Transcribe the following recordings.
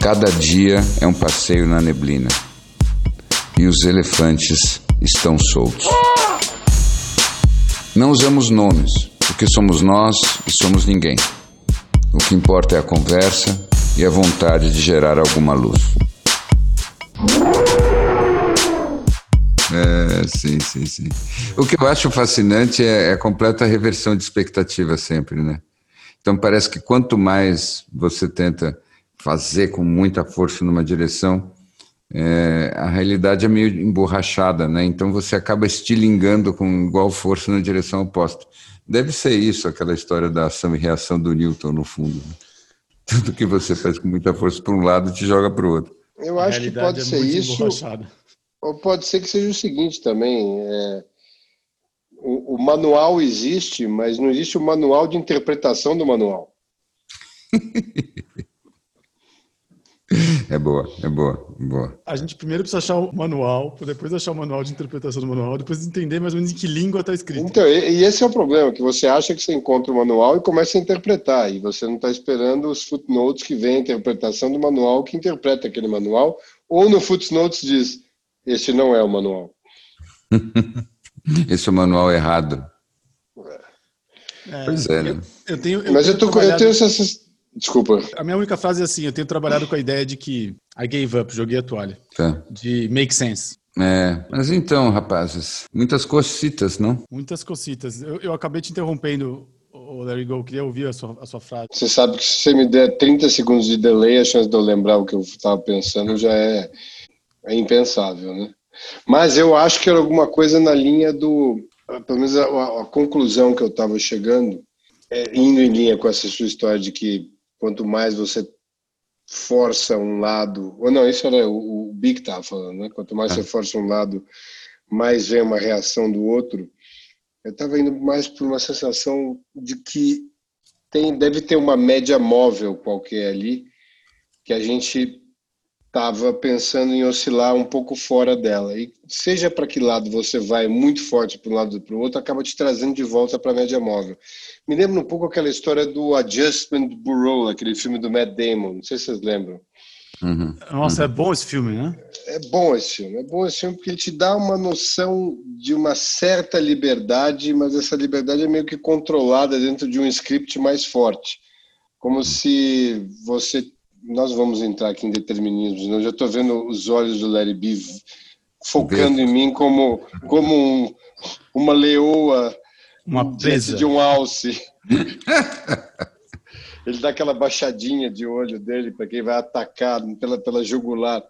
Cada dia é um passeio na neblina e os elefantes estão soltos. Não usamos nomes, porque somos nós e somos ninguém. O que importa é a conversa e a vontade de gerar alguma luz. É, sim, sim, sim. O que eu acho fascinante é, é a completa reversão de expectativa sempre, né? Então parece que quanto mais você tenta fazer com muita força numa direção, é, a realidade é meio emborrachada, né? Então você acaba estilingando com igual força na direção oposta. Deve ser isso, aquela história da ação e reação do Newton, no fundo. Né? Tudo que você faz com muita força para um lado te joga para o outro. Eu acho que pode é ser isso. Ou pode ser que seja o seguinte também. É, o, o manual existe, mas não existe o manual de interpretação do manual. É boa, é boa, boa. A gente primeiro precisa achar o manual, depois achar o manual de interpretação do manual, depois entender mais ou menos em que língua está escrito. Então, e esse é o problema, que você acha que você encontra o manual e começa a interpretar, e você não está esperando os footnotes que vem a interpretação do manual que interpreta aquele manual, ou no footnotes diz, esse não é o manual. esse é o manual errado. É, pois é, né? Eu, eu tenho, eu Mas eu, tô, trabalhado... eu tenho essas Desculpa. A minha única frase é assim: eu tenho trabalhado com a ideia de que I gave up, joguei a toalha. Tá. De make sense. É, mas então, rapazes, muitas cocitas, não? Muitas cocitas. Eu, eu acabei te interrompendo, o Larry Go, queria ouvir a sua, a sua frase. Você sabe que se você me der 30 segundos de delay, a chance de eu lembrar o que eu estava pensando já é, é impensável, né? Mas eu acho que era alguma coisa na linha do. Pelo menos a, a conclusão que eu estava chegando, é, indo em linha com essa sua história de que quanto mais você força um lado, ou não, isso era o, o Big estava falando, né? Quanto mais você é. força um lado, mais vem uma reação do outro. Eu estava indo mais por uma sensação de que tem, deve ter uma média móvel qualquer ali, que a gente estava pensando em oscilar um pouco fora dela. E seja para que lado você vai muito forte para um lado ou para o outro, acaba te trazendo de volta para a média móvel. Me lembra um pouco aquela história do Adjustment Bureau, aquele filme do Matt Damon. Não sei se vocês lembram. Uhum. Nossa, uhum. é bom esse filme, né? É bom esse filme. É bom esse filme porque ele te dá uma noção de uma certa liberdade, mas essa liberdade é meio que controlada dentro de um script mais forte. Como se você nós vamos entrar aqui em determinismos. Né? Eu já estou vendo os olhos do Larry B focando em mim como, como um, uma leoa uma presa de um alce. Ele dá aquela baixadinha de olho dele para quem vai atacar pela, pela jugular.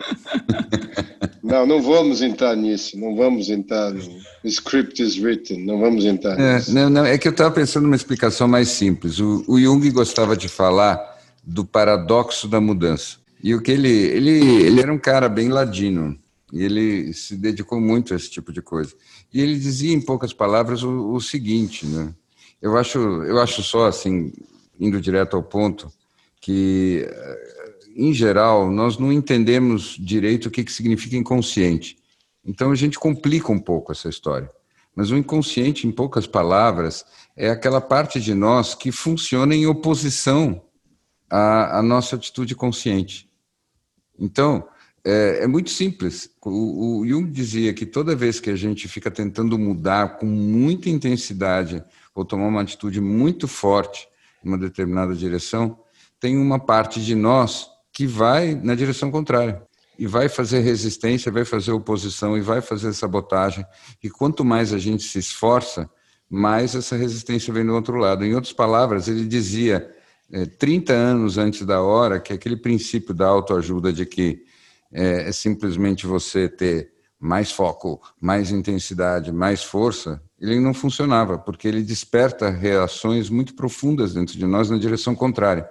Não, não vamos entrar nisso, não vamos entrar no script is written, não vamos entrar é, nisso. Não, não, é que eu estava pensando numa explicação mais simples. O, o Jung gostava de falar do paradoxo da mudança. E o que ele, ele, ele era um cara bem ladino, e ele se dedicou muito a esse tipo de coisa. E ele dizia, em poucas palavras, o, o seguinte, né? Eu acho, eu acho só, assim, indo direto ao ponto, que, em geral, nós não entendemos direito o que, que significa inconsciente. Então, a gente complica um pouco essa história. Mas o inconsciente, em poucas palavras, é aquela parte de nós que funciona em oposição a, a nossa atitude consciente. Então, é, é muito simples. O, o, Jung dizia que toda vez que a gente fica tentando mudar com muita intensidade ou tomar uma atitude muito forte em uma determinada direção, tem uma parte de nós que vai na direção contrária e vai fazer resistência, vai fazer oposição e vai fazer sabotagem. E quanto mais a gente se esforça, mais essa resistência vem do outro lado. Em outras palavras, ele dizia é, 30 anos antes da hora que aquele princípio da autoajuda de que é, é simplesmente você ter mais foco, mais intensidade, mais força, ele não funcionava, porque ele desperta reações muito profundas dentro de nós na direção contrária.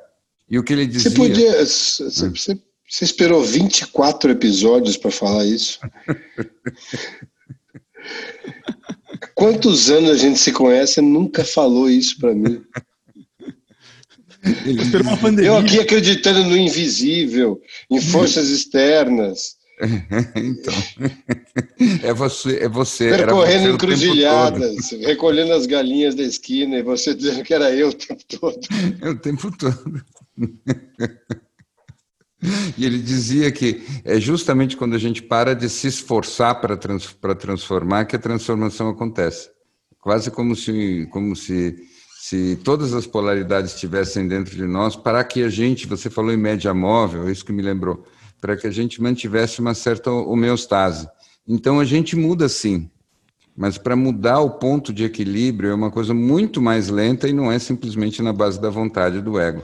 E o que ele dizia... Você podia... Você, Você esperou 24 episódios para falar isso? Quantos anos a gente se conhece nunca falou isso para mim? Eu aqui acreditando no invisível, em forças externas. então, é você, é você. Percorrendo você encruzilhadas, recolhendo as galinhas da esquina e você dizendo que era eu o tempo todo. É o tempo todo. E ele dizia que é justamente quando a gente para de se esforçar para trans, transformar que a transformação acontece. Quase como se, como se, se todas as polaridades estivessem dentro de nós, para que a gente, você falou em média móvel, é isso que me lembrou, para que a gente mantivesse uma certa homeostase. Então a gente muda sim, mas para mudar o ponto de equilíbrio é uma coisa muito mais lenta e não é simplesmente na base da vontade do ego.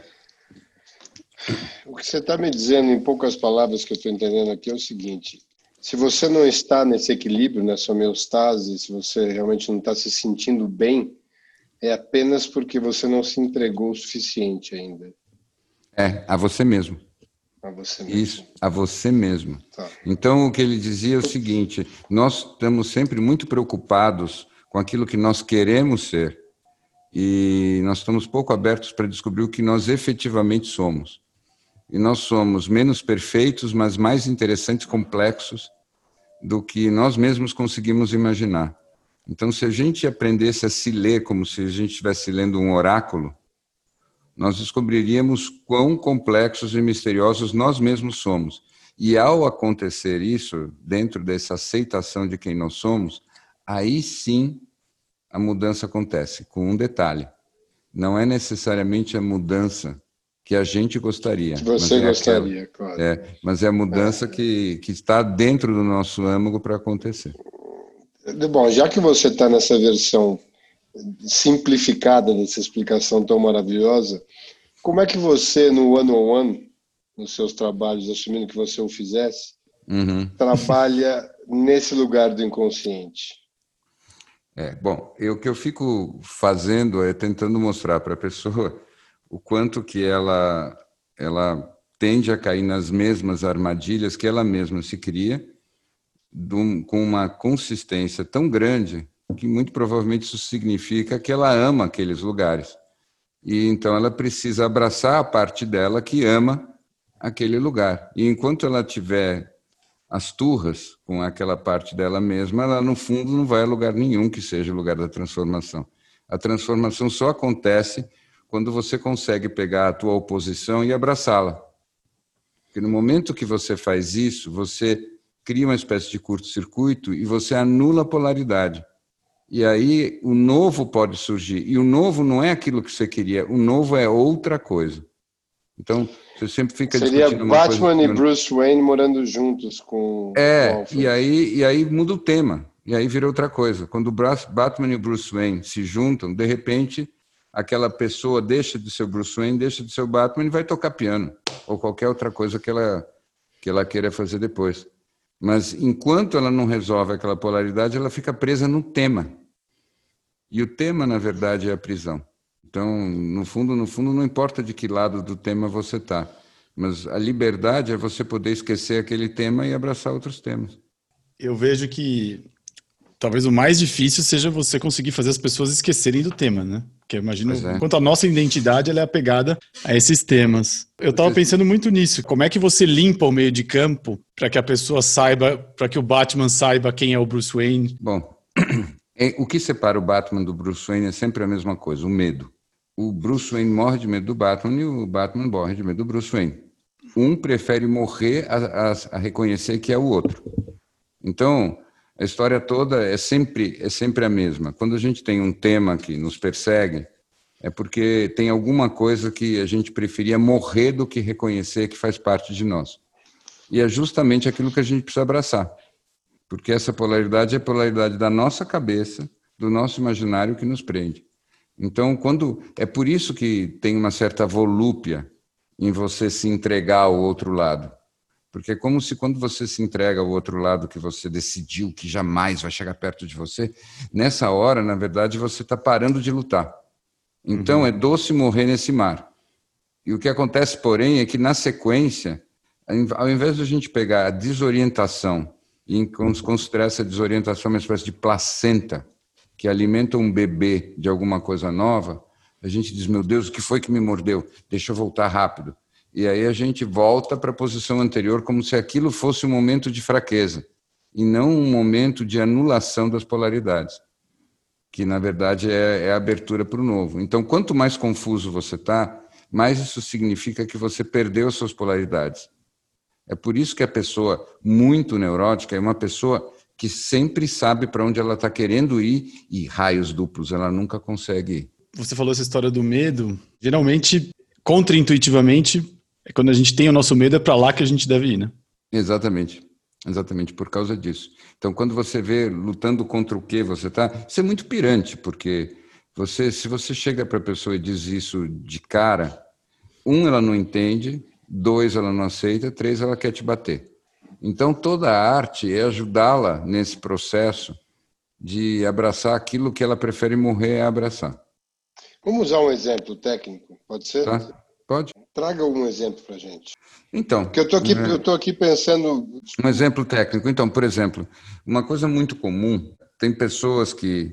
O que você está me dizendo, em poucas palavras que eu estou entendendo aqui, é o seguinte: se você não está nesse equilíbrio, nessa homeostase, se você realmente não está se sentindo bem, é apenas porque você não se entregou o suficiente ainda. É, a você mesmo. A você mesmo. Isso, a você mesmo. Tá. Então, o que ele dizia é o seguinte: nós estamos sempre muito preocupados com aquilo que nós queremos ser e nós estamos pouco abertos para descobrir o que nós efetivamente somos e nós somos menos perfeitos, mas mais interessantes, complexos do que nós mesmos conseguimos imaginar. Então, se a gente aprendesse a se ler como se a gente estivesse lendo um oráculo, nós descobriríamos quão complexos e misteriosos nós mesmos somos. E ao acontecer isso, dentro dessa aceitação de quem nós somos, aí sim a mudança acontece, com um detalhe. Não é necessariamente a mudança que a gente gostaria. Você é gostaria, aquela, claro. É, mas é a mudança é. Que, que está dentro do nosso âmago para acontecer. Bom, já que você está nessa versão simplificada dessa explicação tão maravilhosa, como é que você, no one-on-one, -on -one, nos seus trabalhos, assumindo que você o fizesse, uhum. trabalha nesse lugar do inconsciente? É, bom, eu, o que eu fico fazendo é tentando mostrar para a pessoa o quanto que ela, ela tende a cair nas mesmas armadilhas que ela mesma se cria, com uma consistência tão grande que muito provavelmente isso significa que ela ama aqueles lugares. E então ela precisa abraçar a parte dela que ama aquele lugar. E enquanto ela tiver as turras com aquela parte dela mesma, ela no fundo não vai a lugar nenhum que seja o lugar da transformação. A transformação só acontece quando você consegue pegar a tua oposição e abraçá-la. Porque no momento que você faz isso, você cria uma espécie de curto-circuito e você anula a polaridade. E aí o novo pode surgir. E o novo não é aquilo que você queria, o novo é outra coisa. Então, você sempre fica Seria Batman e Bruce Wayne morando juntos com. É, com e, aí, e aí muda o tema. E aí vira outra coisa. Quando o Batman e o Bruce Wayne se juntam, de repente aquela pessoa deixa de ser Bruce Wayne, deixa de ser o Batman e vai tocar piano ou qualquer outra coisa que ela que ela queira fazer depois. Mas enquanto ela não resolve aquela polaridade, ela fica presa no tema. E o tema, na verdade, é a prisão. Então, no fundo, no fundo, não importa de que lado do tema você está, mas a liberdade é você poder esquecer aquele tema e abraçar outros temas. Eu vejo que talvez o mais difícil seja você conseguir fazer as pessoas esquecerem do tema, né? Porque imagino é. quanto a nossa identidade ela é apegada a esses temas. Eu estava pensando muito nisso. Como é que você limpa o meio de campo para que a pessoa saiba, para que o Batman saiba quem é o Bruce Wayne? Bom, o que separa o Batman do Bruce Wayne é sempre a mesma coisa, o medo. O Bruce Wayne morre de medo do Batman e o Batman morre de medo do Bruce Wayne. Um prefere morrer a, a, a reconhecer que é o outro. Então, a história toda é sempre, é sempre a mesma. Quando a gente tem um tema que nos persegue, é porque tem alguma coisa que a gente preferia morrer do que reconhecer que faz parte de nós. E é justamente aquilo que a gente precisa abraçar. Porque essa polaridade é a polaridade da nossa cabeça, do nosso imaginário que nos prende. Então, quando é por isso que tem uma certa volúpia em você se entregar ao outro lado. Porque é como se quando você se entrega ao outro lado que você decidiu que jamais vai chegar perto de você, nessa hora, na verdade, você está parando de lutar. Então uhum. é doce morrer nesse mar. E o que acontece, porém, é que na sequência ao invés de a gente pegar a desorientação e considerar essa desorientação uma espécie de placenta que alimenta um bebê de alguma coisa nova, a gente diz, meu Deus, o que foi que me mordeu? Deixa eu voltar rápido. E aí a gente volta para a posição anterior como se aquilo fosse um momento de fraqueza e não um momento de anulação das polaridades, que na verdade é, é a abertura para o novo. Então, quanto mais confuso você está, mais isso significa que você perdeu as suas polaridades. É por isso que a pessoa muito neurótica é uma pessoa que sempre sabe para onde ela está querendo ir e raios duplos ela nunca consegue ir. Você falou essa história do medo. Geralmente, contraintuitivamente, é quando a gente tem o nosso medo, é para lá que a gente deve ir, né? Exatamente. Exatamente, por causa disso. Então, quando você vê lutando contra o que você está, isso é muito pirante, porque você, se você chega para a pessoa e diz isso de cara, um, ela não entende, dois, ela não aceita, três, ela quer te bater. Então, toda a arte é ajudá-la nesse processo de abraçar aquilo que ela prefere morrer a abraçar. Vamos usar um exemplo técnico, pode ser? Tá? Pode. Traga um exemplo para gente. Então. Porque eu estou aqui, aqui pensando. Um exemplo técnico. Então, por exemplo, uma coisa muito comum, tem pessoas que,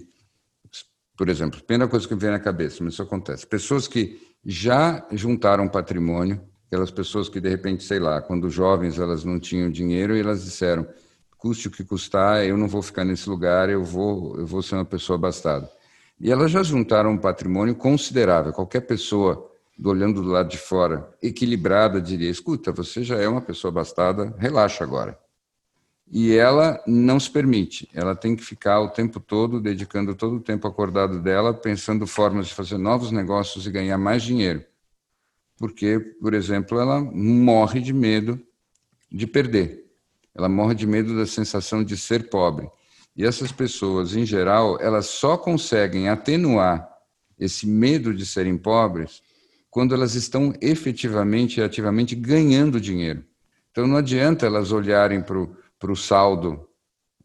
por exemplo, primeira coisa que me vem na cabeça, mas isso acontece, pessoas que já juntaram patrimônio, aquelas pessoas que de repente, sei lá, quando jovens elas não tinham dinheiro e elas disseram, custe o que custar, eu não vou ficar nesse lugar, eu vou, eu vou ser uma pessoa abastada. E elas já juntaram um patrimônio considerável. Qualquer pessoa olhando do lado de fora, equilibrada, diria: escuta, você já é uma pessoa abastada, relaxa agora. E ela não se permite, ela tem que ficar o tempo todo, dedicando todo o tempo acordado dela, pensando formas de fazer novos negócios e ganhar mais dinheiro. Porque, por exemplo, ela morre de medo de perder, ela morre de medo da sensação de ser pobre. E essas pessoas, em geral, elas só conseguem atenuar esse medo de serem pobres quando elas estão efetivamente e ativamente ganhando dinheiro. Então não adianta elas olharem para o saldo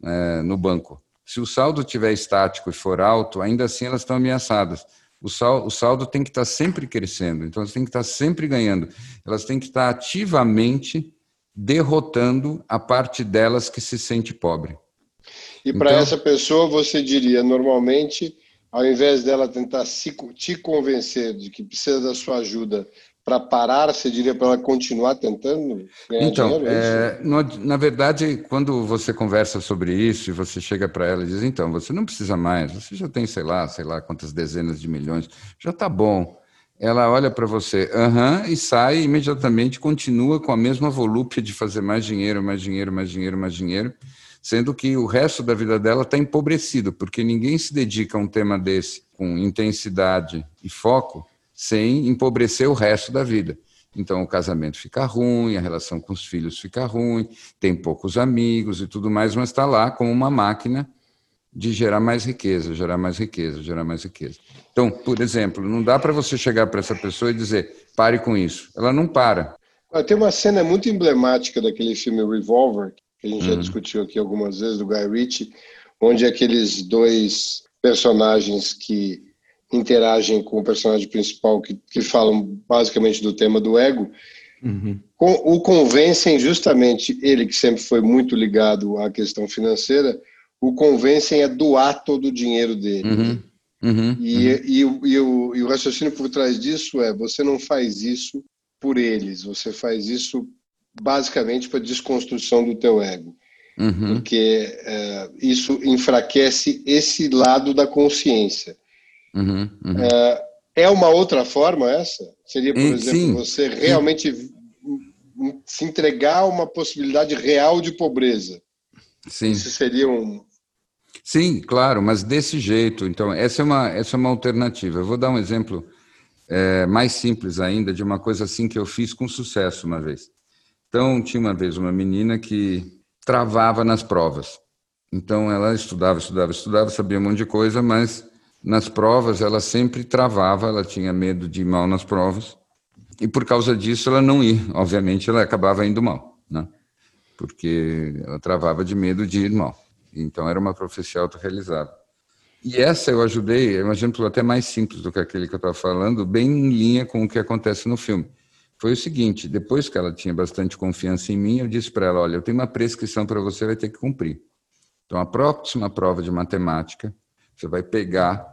é, no banco. Se o saldo estiver estático e for alto, ainda assim elas estão ameaçadas. O saldo, o saldo tem que estar sempre crescendo, então elas têm que estar sempre ganhando. Elas têm que estar ativamente derrotando a parte delas que se sente pobre. E para então, essa pessoa, você diria, normalmente, ao invés dela tentar se, te convencer de que precisa da sua ajuda para parar, você diria para ela continuar tentando então, dinheiro? É, é no, na verdade, quando você conversa sobre isso e você chega para ela e diz, então, você não precisa mais, você já tem, sei lá, sei lá quantas dezenas de milhões, já está bom. Ela olha para você, aham, uh -huh, e sai e imediatamente continua com a mesma volúpia de fazer mais dinheiro, mais dinheiro, mais dinheiro, mais dinheiro sendo que o resto da vida dela está empobrecido, porque ninguém se dedica a um tema desse com intensidade e foco sem empobrecer o resto da vida. Então o casamento fica ruim, a relação com os filhos fica ruim, tem poucos amigos e tudo mais, mas está lá como uma máquina de gerar mais riqueza, gerar mais riqueza, gerar mais riqueza. Então, por exemplo, não dá para você chegar para essa pessoa e dizer pare com isso. Ela não para. Tem uma cena muito emblemática daquele filme Revolver, a gente uhum. já discutiu aqui algumas vezes, do Guy Ritchie, onde aqueles dois personagens que interagem com o personagem principal, que, que falam basicamente do tema do ego, uhum. com, o convencem justamente, ele que sempre foi muito ligado à questão financeira, o convencem a doar todo o dinheiro dele. Uhum. Uhum. E, uhum. e, e, o, e, o, e o raciocínio por trás disso é: você não faz isso por eles, você faz isso basicamente para desconstrução do teu ego. Uhum. Porque é, isso enfraquece esse lado da consciência. Uhum, uhum. É, é, uma outra forma essa? Seria, por exemplo, sim. você realmente sim. se entregar a uma possibilidade real de pobreza. Sim. Isso seria um. Sim, claro, mas desse jeito. Então, essa é uma, essa é uma alternativa. Eu vou dar um exemplo é, mais simples ainda de uma coisa assim que eu fiz com sucesso uma vez. Então, tinha uma vez uma menina que travava nas provas. Então, ela estudava, estudava, estudava, sabia um monte de coisa, mas nas provas ela sempre travava, ela tinha medo de ir mal nas provas. E por causa disso ela não ia. Obviamente, ela acabava indo mal, né? porque ela travava de medo de ir mal. Então, era uma profecia autorrealizável. E essa eu ajudei, um exemplo até mais simples do que aquele que eu estava falando, bem em linha com o que acontece no filme foi o seguinte: depois que ela tinha bastante confiança em mim, eu disse para ela: olha, eu tenho uma prescrição para você, vai ter que cumprir. Então, a próxima prova de matemática, você vai pegar,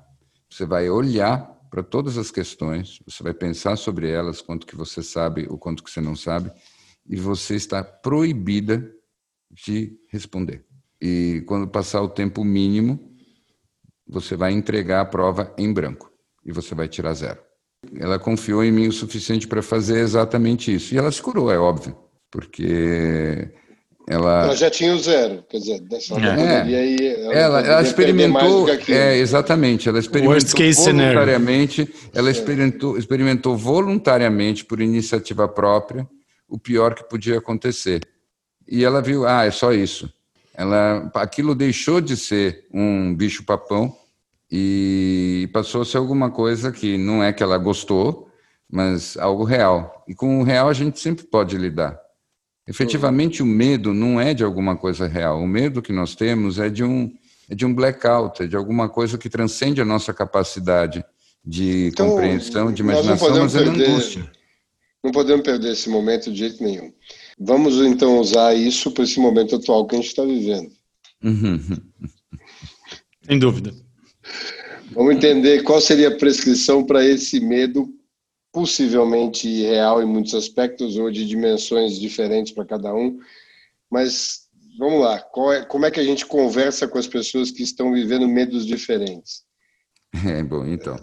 você vai olhar para todas as questões, você vai pensar sobre elas, quanto que você sabe ou quanto que você não sabe, e você está proibida de responder. E quando passar o tempo mínimo, você vai entregar a prova em branco e você vai tirar zero. Ela confiou em mim o suficiente para fazer exatamente isso. E ela se curou, é óbvio, porque ela... ela já tinha o zero, quer dizer, dessa é. aí ela, ela, ela experimentou, é, exatamente, ela experimentou voluntariamente, ela experimentou, experimentou voluntariamente por iniciativa própria o pior que podia acontecer. E ela viu, ah, é só isso. Ela, aquilo deixou de ser um bicho papão e passou a ser alguma coisa que não é que ela gostou, mas algo real. E com o real a gente sempre pode lidar. Efetivamente, o medo não é de alguma coisa real. O medo que nós temos é de um, é de um blackout, é de alguma coisa que transcende a nossa capacidade de então, compreensão, de imaginação, mas é perder, angústia. Não podemos perder esse momento de jeito nenhum. Vamos então usar isso para esse momento atual que a gente está vivendo. Sem dúvida. Vamos entender qual seria a prescrição para esse medo, possivelmente real em muitos aspectos, ou de dimensões diferentes para cada um. Mas vamos lá, é, como é que a gente conversa com as pessoas que estão vivendo medos diferentes? É, bom, então.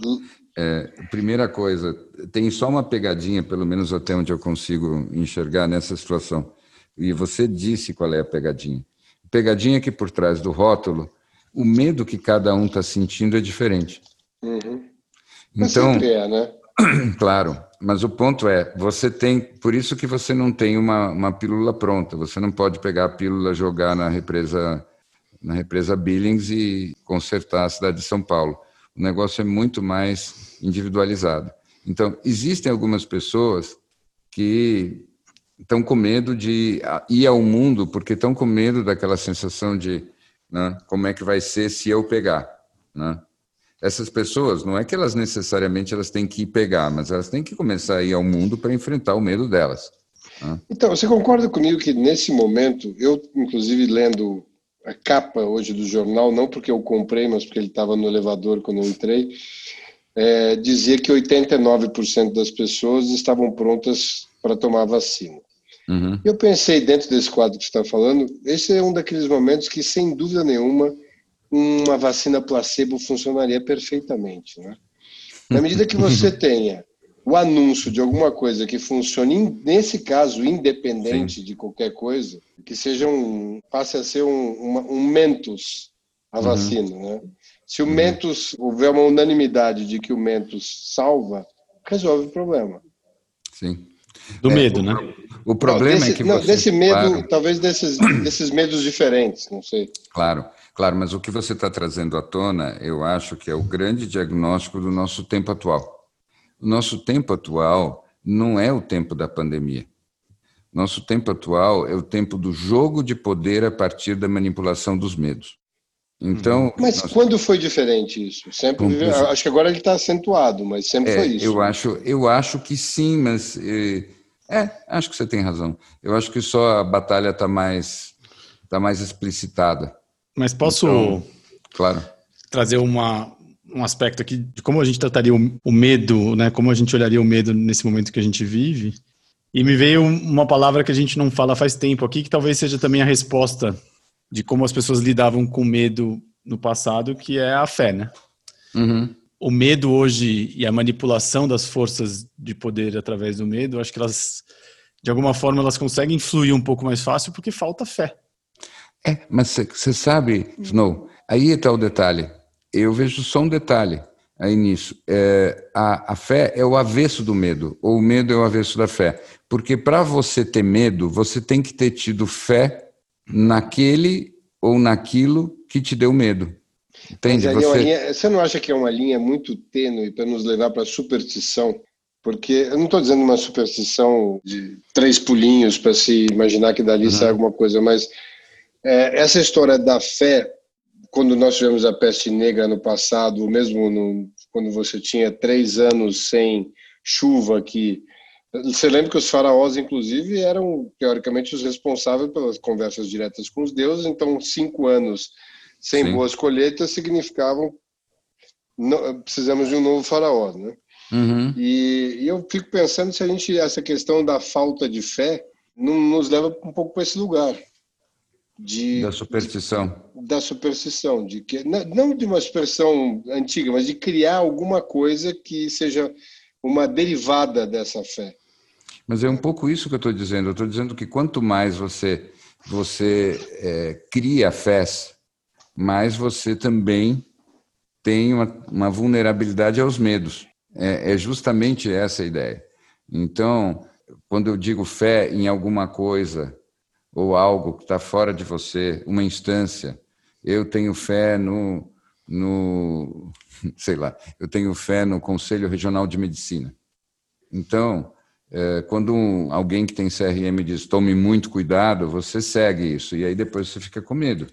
É, primeira coisa, tem só uma pegadinha, pelo menos até onde eu consigo enxergar nessa situação. E você disse qual é a pegadinha. Pegadinha é que por trás do rótulo, o medo que cada um está sentindo é diferente. Uhum. Então, é, né? Claro, mas o ponto é, você tem, por isso que você não tem uma, uma pílula pronta. Você não pode pegar a pílula, jogar na represa na represa Billings e consertar a cidade de São Paulo. O negócio é muito mais individualizado. Então, existem algumas pessoas que estão com medo de ir ao mundo porque estão com medo daquela sensação de né, como é que vai ser se eu pegar. Né? Essas pessoas, não é que elas necessariamente elas têm que ir pegar, mas elas têm que começar a ir ao mundo para enfrentar o medo delas. Né? Então, você concorda comigo que nesse momento, eu, inclusive, lendo a capa hoje do jornal, não porque eu comprei, mas porque ele estava no elevador quando eu entrei, é, dizia que 89% das pessoas estavam prontas para tomar vacina. Uhum. Eu pensei, dentro desse quadro que você está falando, esse é um daqueles momentos que, sem dúvida nenhuma, uma vacina placebo funcionaria perfeitamente. Né? Na medida que você tenha o anúncio de alguma coisa que funcione, nesse caso, independente Sim. de qualquer coisa, que seja um, passe a ser um, uma, um mentos a uhum. vacina, né? Se o uhum. mentos, houver uma unanimidade de que o mentos salva, resolve o problema. Sim. Do é, medo, o, né? O problema não, desse, é que não, você, desse medo, claro. talvez desses, desses medos diferentes, não sei. Claro, claro, mas o que você está trazendo à tona, eu acho que é o grande diagnóstico do nosso tempo atual. O nosso tempo atual não é o tempo da pandemia. Nosso tempo atual é o tempo do jogo de poder a partir da manipulação dos medos. Então, mas nós... quando foi diferente isso? Sempre vive... acho que agora ele está acentuado, mas sempre é, foi isso. Eu acho, eu acho que sim, mas é, é, acho que você tem razão. Eu acho que só a batalha está mais tá mais explicitada. Mas posso, então, claro, trazer uma um aspecto aqui de como a gente trataria o, o, medo, né? Como a gente olharia o medo nesse momento que a gente vive. E me veio uma palavra que a gente não fala faz tempo aqui, que talvez seja também a resposta de como as pessoas lidavam com medo no passado, que é a fé, né? Uhum. O medo hoje e a manipulação das forças de poder através do medo, acho que elas, de alguma forma, elas conseguem fluir um pouco mais fácil porque falta fé. É, mas você sabe, Snow, aí está o detalhe eu vejo só um detalhe aí nisso. É, a, a fé é o avesso do medo, ou o medo é o avesso da fé. Porque para você ter medo, você tem que ter tido fé naquele ou naquilo que te deu medo. Entende? Você... Linha, você não acha que é uma linha muito tênue para nos levar para a superstição? Porque eu não estou dizendo uma superstição de três pulinhos para se imaginar que dali uhum. sai alguma coisa, mas é, essa história da fé quando nós tivemos a peste negra no passado, mesmo no, quando você tinha três anos sem chuva, que Você lembra que os faraós, inclusive, eram teoricamente os responsáveis pelas conversas diretas com os deuses, então cinco anos sem Sim. boas colheitas significavam precisamos de um novo faraó, né? Uhum. E, e, eu fico pensando se a gente essa questão da falta de fé não nos leva um pouco para esse lugar de da superstição, de, da superstição, de que não de uma expressão antiga, mas de criar alguma coisa que seja uma derivada dessa fé. Mas é um pouco isso que eu estou dizendo. Eu estou dizendo que quanto mais você você é, cria fés, mais você também tem uma, uma vulnerabilidade aos medos. É, é, justamente essa a ideia. Então, quando eu digo fé em alguma coisa ou algo que está fora de você, uma instância, eu tenho fé no, no, sei lá, eu tenho fé no Conselho Regional de Medicina. Então, quando um, alguém que tem CRM diz tome muito cuidado, você segue isso e aí depois você fica com medo.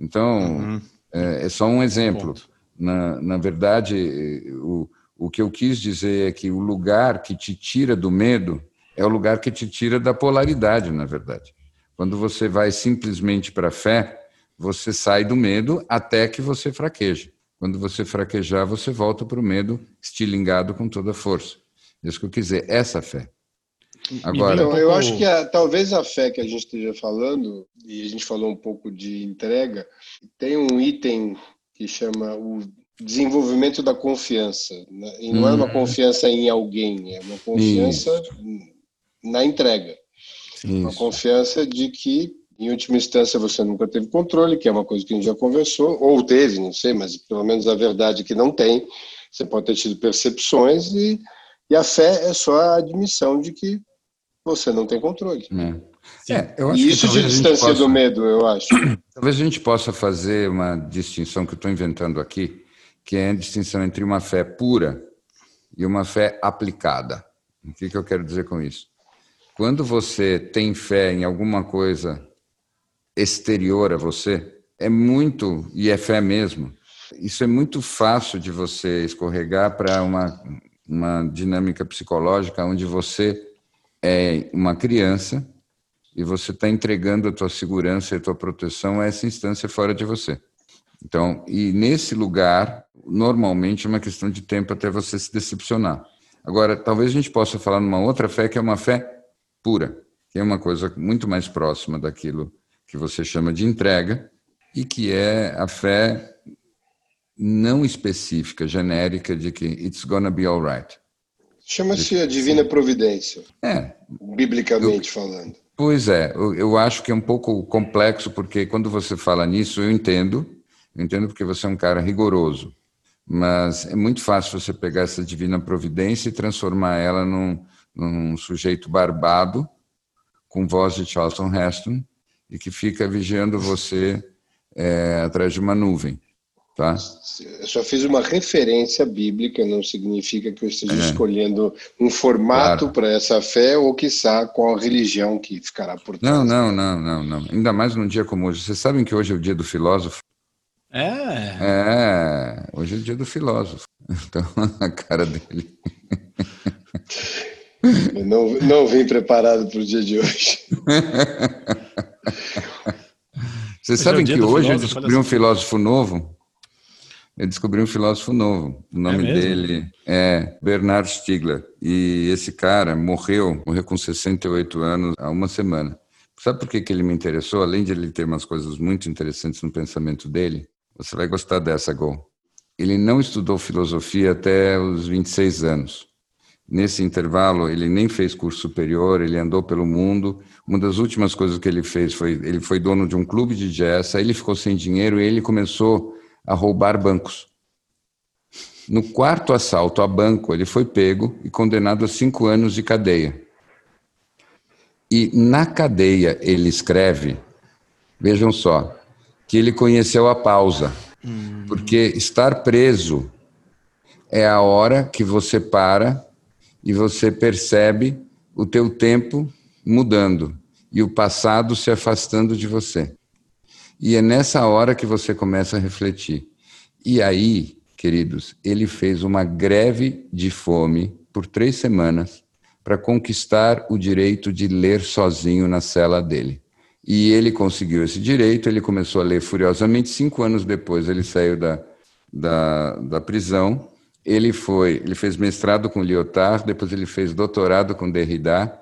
Então, uhum. é, é, só um exemplo. Na, na verdade, o, o que eu quis dizer é que o lugar que te tira do medo é o lugar que te tira da polaridade, na verdade. Quando você vai simplesmente para a fé, você sai do medo até que você fraqueja. Quando você fraquejar, você volta para o medo estilingado com toda a força. Isso que eu quis dizer, essa fé. Agora, então, eu acho que a, talvez a fé que a gente esteja falando, e a gente falou um pouco de entrega, tem um item que chama o desenvolvimento da confiança. Né? E não hum. é uma hum. confiança em alguém, é uma confiança Isso. na entrega. Isso. Uma confiança de que, em última instância, você nunca teve controle, que é uma coisa que a gente já conversou, ou teve, não sei, mas pelo menos a verdade é que não tem. Você pode ter tido percepções e, e a fé é só a admissão de que você não tem controle. É. É, e isso te distancia possa, do medo, eu acho. Talvez a gente possa fazer uma distinção que eu estou inventando aqui, que é a distinção entre uma fé pura e uma fé aplicada. O que, que eu quero dizer com isso? Quando você tem fé em alguma coisa exterior a você, é muito, e é fé mesmo, isso é muito fácil de você escorregar para uma, uma dinâmica psicológica onde você é uma criança e você está entregando a tua segurança e a tua proteção a essa instância fora de você. Então, e nesse lugar, normalmente é uma questão de tempo até você se decepcionar. Agora, talvez a gente possa falar numa outra fé que é uma fé pura, que é uma coisa muito mais próxima daquilo que você chama de entrega e que é a fé não específica, genérica de que it's gonna be alright. Chama-se a divina providência. É. Biblicamente eu, falando. Pois é, eu, eu acho que é um pouco complexo porque quando você fala nisso, eu entendo, eu entendo porque você é um cara rigoroso, mas é muito fácil você pegar essa divina providência e transformar ela num, num sujeito barbado, com voz de Charlton Heston, e que fica vigiando você é, atrás de uma nuvem. Tá? Eu só fiz uma referência bíblica, não significa que eu esteja é. escolhendo um formato claro. para essa fé ou, quiçá, com a religião que ficará por trás. Não, não, não, não, não. Ainda mais num dia como hoje. Vocês sabem que hoje é o dia do filósofo? É. É, hoje é o dia do filósofo. Então, a cara dele. Eu não, não vim preparado para o dia de hoje. Vocês sabem é que hoje eu descobri um filósofo novo? Eu descobri um filósofo novo. O nome é dele é Bernard Stiegler. E esse cara morreu, morreu com 68 anos há uma semana. Sabe por que, que ele me interessou? Além de ele ter umas coisas muito interessantes no pensamento dele, você vai gostar dessa, Gol. Ele não estudou filosofia até os 26 anos. Nesse intervalo, ele nem fez curso superior, ele andou pelo mundo. Uma das últimas coisas que ele fez foi, ele foi dono de um clube de jazz, aí ele ficou sem dinheiro e ele começou a roubar bancos. No quarto assalto a banco, ele foi pego e condenado a cinco anos de cadeia. E na cadeia ele escreve, vejam só, que ele conheceu a pausa. Porque estar preso é a hora que você para e você percebe o teu tempo mudando e o passado se afastando de você. E é nessa hora que você começa a refletir. E aí, queridos, ele fez uma greve de fome por três semanas para conquistar o direito de ler sozinho na cela dele. E ele conseguiu esse direito, ele começou a ler furiosamente. Cinco anos depois, ele saiu da, da, da prisão. Ele foi, ele fez mestrado com Lyotard, depois ele fez doutorado com Derrida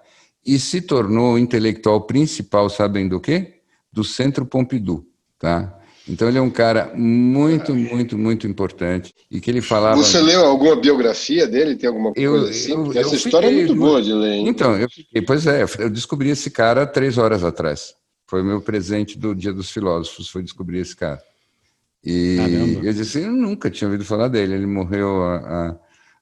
e se tornou o intelectual principal, sabem do quê? Do Centro Pompidou, tá? Então ele é um cara muito, muito, muito importante e que ele falava. Você leu alguma biografia dele? Tem alguma coisa eu, assim? Eu, essa história fiquei, é muito boa de ler. Hein? Então, eu fiquei, pois é, eu descobri esse cara três horas atrás. Foi o meu presente do Dia dos Filósofos, foi descobrir esse cara. E Caramba. eu disse, eu nunca tinha ouvido falar dele. Ele morreu há, há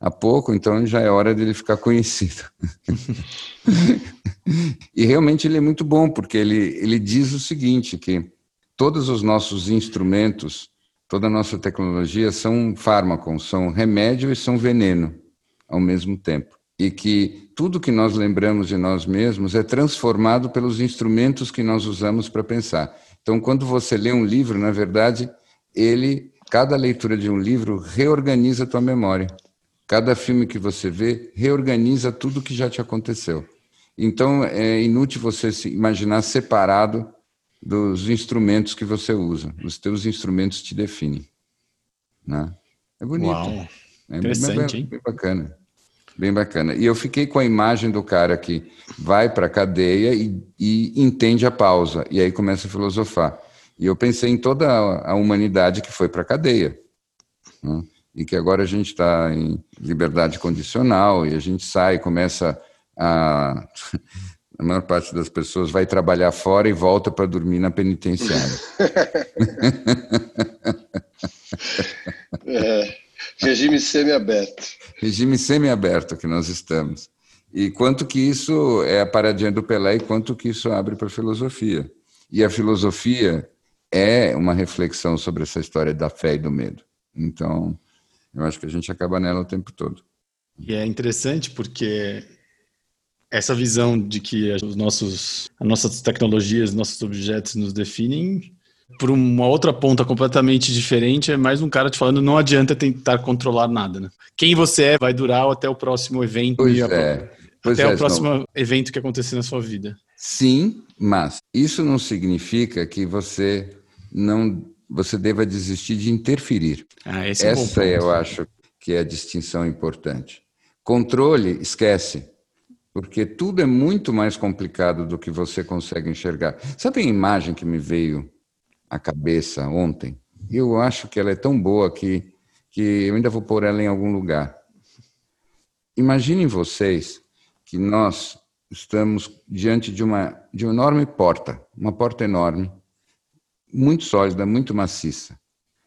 pouco, então já é hora dele ficar conhecido. e realmente ele é muito bom, porque ele, ele diz o seguinte, que todos os nossos instrumentos, toda a nossa tecnologia são fármacos, são remédio e são veneno ao mesmo tempo. E que tudo que nós lembramos de nós mesmos é transformado pelos instrumentos que nós usamos para pensar. Então, quando você lê um livro, na verdade, ele, cada leitura de um livro reorganiza a tua memória. Cada filme que você vê reorganiza tudo que já te aconteceu. Então, é inútil você se imaginar separado dos instrumentos que você usa. Os teus instrumentos te definem. Né? É bonito. Uau. É Interessante, bem, bem, bacana. Bem bacana. E eu fiquei com a imagem do cara que vai para a cadeia e, e, entende a pausa, e aí começa a filosofar. E eu pensei em toda a, a humanidade que foi para a cadeia. Né? E que agora a gente está em liberdade condicional, e a gente sai, começa a a maior parte das pessoas vai trabalhar fora e volta para dormir na penitenciária. é, regime semiaberto. Regime semiaberto que nós estamos. E quanto que isso é a paradinha do Pelé e quanto que isso abre para a filosofia. E a filosofia é uma reflexão sobre essa história da fé e do medo. Então, eu acho que a gente acaba nela o tempo todo. E é interessante porque essa visão de que os nossos, as nossas tecnologias, nossos objetos nos definem, por uma outra ponta completamente diferente, é mais um cara te falando não adianta tentar controlar nada, né? Quem você é vai durar até o próximo evento. Pois é. Pois até é, o próximo não. evento que acontecer na sua vida. Sim, mas isso não significa que você não você deva desistir de interferir. Ah, esse é Essa é eu acho que é a distinção importante. Controle, esquece porque tudo é muito mais complicado do que você consegue enxergar. Sabe a imagem que me veio à cabeça ontem? Eu acho que ela é tão boa que, que eu ainda vou pôr ela em algum lugar. Imaginem vocês que nós estamos diante de uma, de uma enorme porta, uma porta enorme, muito sólida, muito maciça.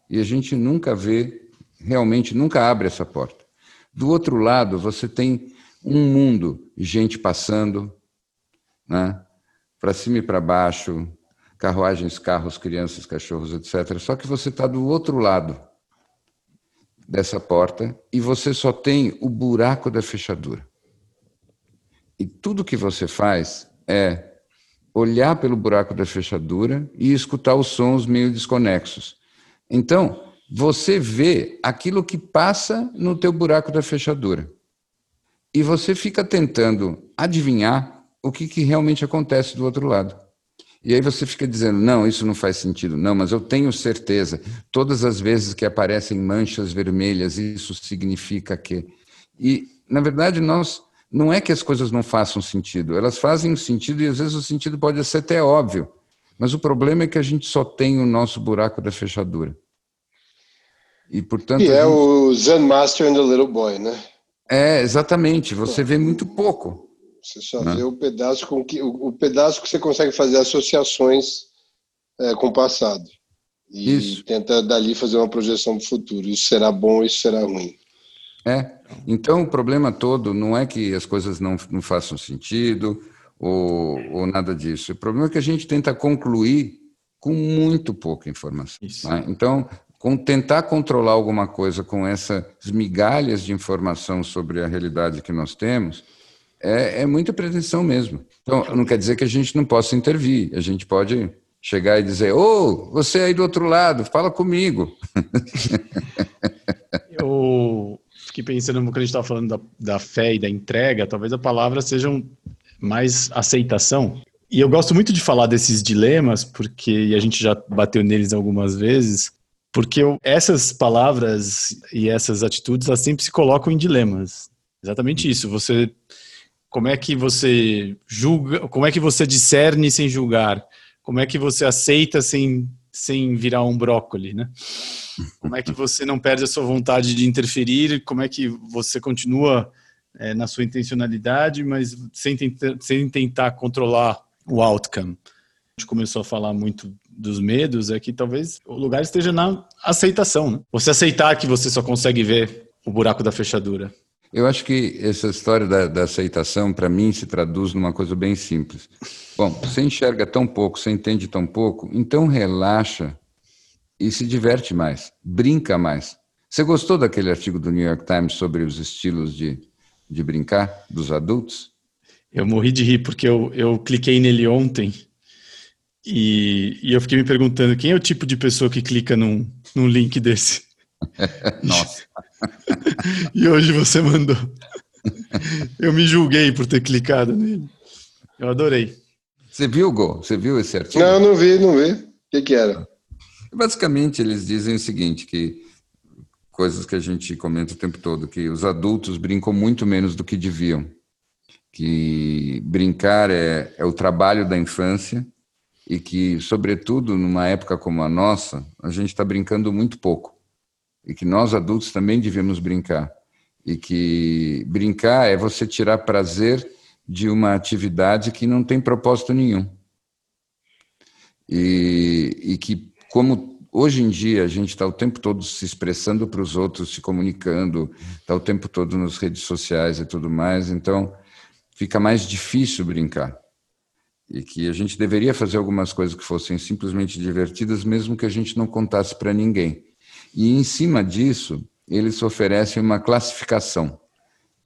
E a gente nunca vê, realmente nunca abre essa porta. Do outro lado, você tem um mundo, gente passando, né? para cima e para baixo, carruagens, carros, crianças, cachorros, etc. Só que você está do outro lado dessa porta e você só tem o buraco da fechadura. E tudo que você faz é olhar pelo buraco da fechadura e escutar os sons meio desconexos. Então, você vê aquilo que passa no teu buraco da fechadura e você fica tentando adivinhar o que, que realmente acontece do outro lado. E aí você fica dizendo, não, isso não faz sentido. Não, mas eu tenho certeza. Todas as vezes que aparecem manchas vermelhas, isso significa que. E, na verdade, nós. Não é que as coisas não façam sentido, elas fazem sentido e às vezes o sentido pode ser até óbvio. Mas o problema é que a gente só tem o nosso buraco da fechadura. E, portanto. E é gente... o Zen Master and the Little Boy, né? É, exatamente. Você vê muito pouco. Você só né? vê o pedaço com que o, pedaço que você consegue fazer associações é, com o passado. E isso. tenta dali fazer uma projeção para o futuro. Isso será bom, isso será ruim. É. Então o problema todo não é que as coisas não, não façam sentido ou, ou nada disso. O problema é que a gente tenta concluir com muito pouca informação. Né? Então, com tentar controlar alguma coisa com essas migalhas de informação sobre a realidade que nós temos, é, é muita pretensão mesmo. Então, não quer dizer que a gente não possa intervir, a gente pode chegar e dizer: Ô, oh, você aí do outro lado, fala comigo. Eu fiquei pensando, quando a gente estava falando da, da fé e da entrega, talvez a palavra seja um, mais aceitação. E eu gosto muito de falar desses dilemas, porque a gente já bateu neles algumas vezes, porque eu, essas palavras e essas atitudes, elas sempre se colocam em dilemas. Exatamente isso. Você, como é que você julga, como é que você discerne sem julgar? Como é que você aceita sem, sem virar um brócoli, né? Como é que você não perde a sua vontade de interferir? Como é que você continua é, na sua intencionalidade, mas sem, tenta, sem tentar controlar o outcome? A gente começou a falar muito dos medos, é que talvez o lugar esteja na aceitação. Né? Você aceitar que você só consegue ver o buraco da fechadura. Eu acho que essa história da, da aceitação, para mim, se traduz numa coisa bem simples. Bom, você enxerga tão pouco, você entende tão pouco, então relaxa e se diverte mais, brinca mais. Você gostou daquele artigo do New York Times sobre os estilos de, de brincar dos adultos? Eu morri de rir porque eu, eu cliquei nele ontem e, e eu fiquei me perguntando quem é o tipo de pessoa que clica num, num link desse. Nossa. e hoje você mandou. Eu me julguei por ter clicado nele. Eu adorei. Você viu, Gol? Você viu esse artigo? Não, não vi, não vi. O que, que era? Basicamente, eles dizem o seguinte, que coisas que a gente comenta o tempo todo, que os adultos brincam muito menos do que deviam. Que brincar é, é o trabalho da infância e que, sobretudo, numa época como a nossa, a gente está brincando muito pouco. E que nós adultos também devemos brincar. E que brincar é você tirar prazer de uma atividade que não tem propósito nenhum. E, e que como hoje em dia a gente está o tempo todo se expressando para os outros, se comunicando, está o tempo todo nas redes sociais e tudo mais, então fica mais difícil brincar e que a gente deveria fazer algumas coisas que fossem simplesmente divertidas, mesmo que a gente não contasse para ninguém. E em cima disso, eles oferecem uma classificação,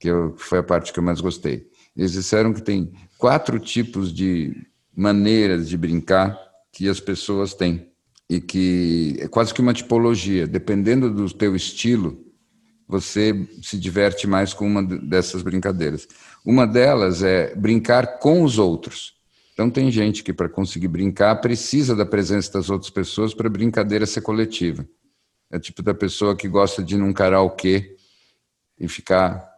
que eu, foi a parte que eu mais gostei. Eles disseram que tem quatro tipos de maneiras de brincar que as pessoas têm e que é quase que uma tipologia. Dependendo do teu estilo, você se diverte mais com uma dessas brincadeiras. Uma delas é brincar com os outros. Então tem gente que para conseguir brincar precisa da presença das outras pessoas para a brincadeira ser coletiva. É tipo da pessoa que gosta de ir num karaokê e ficar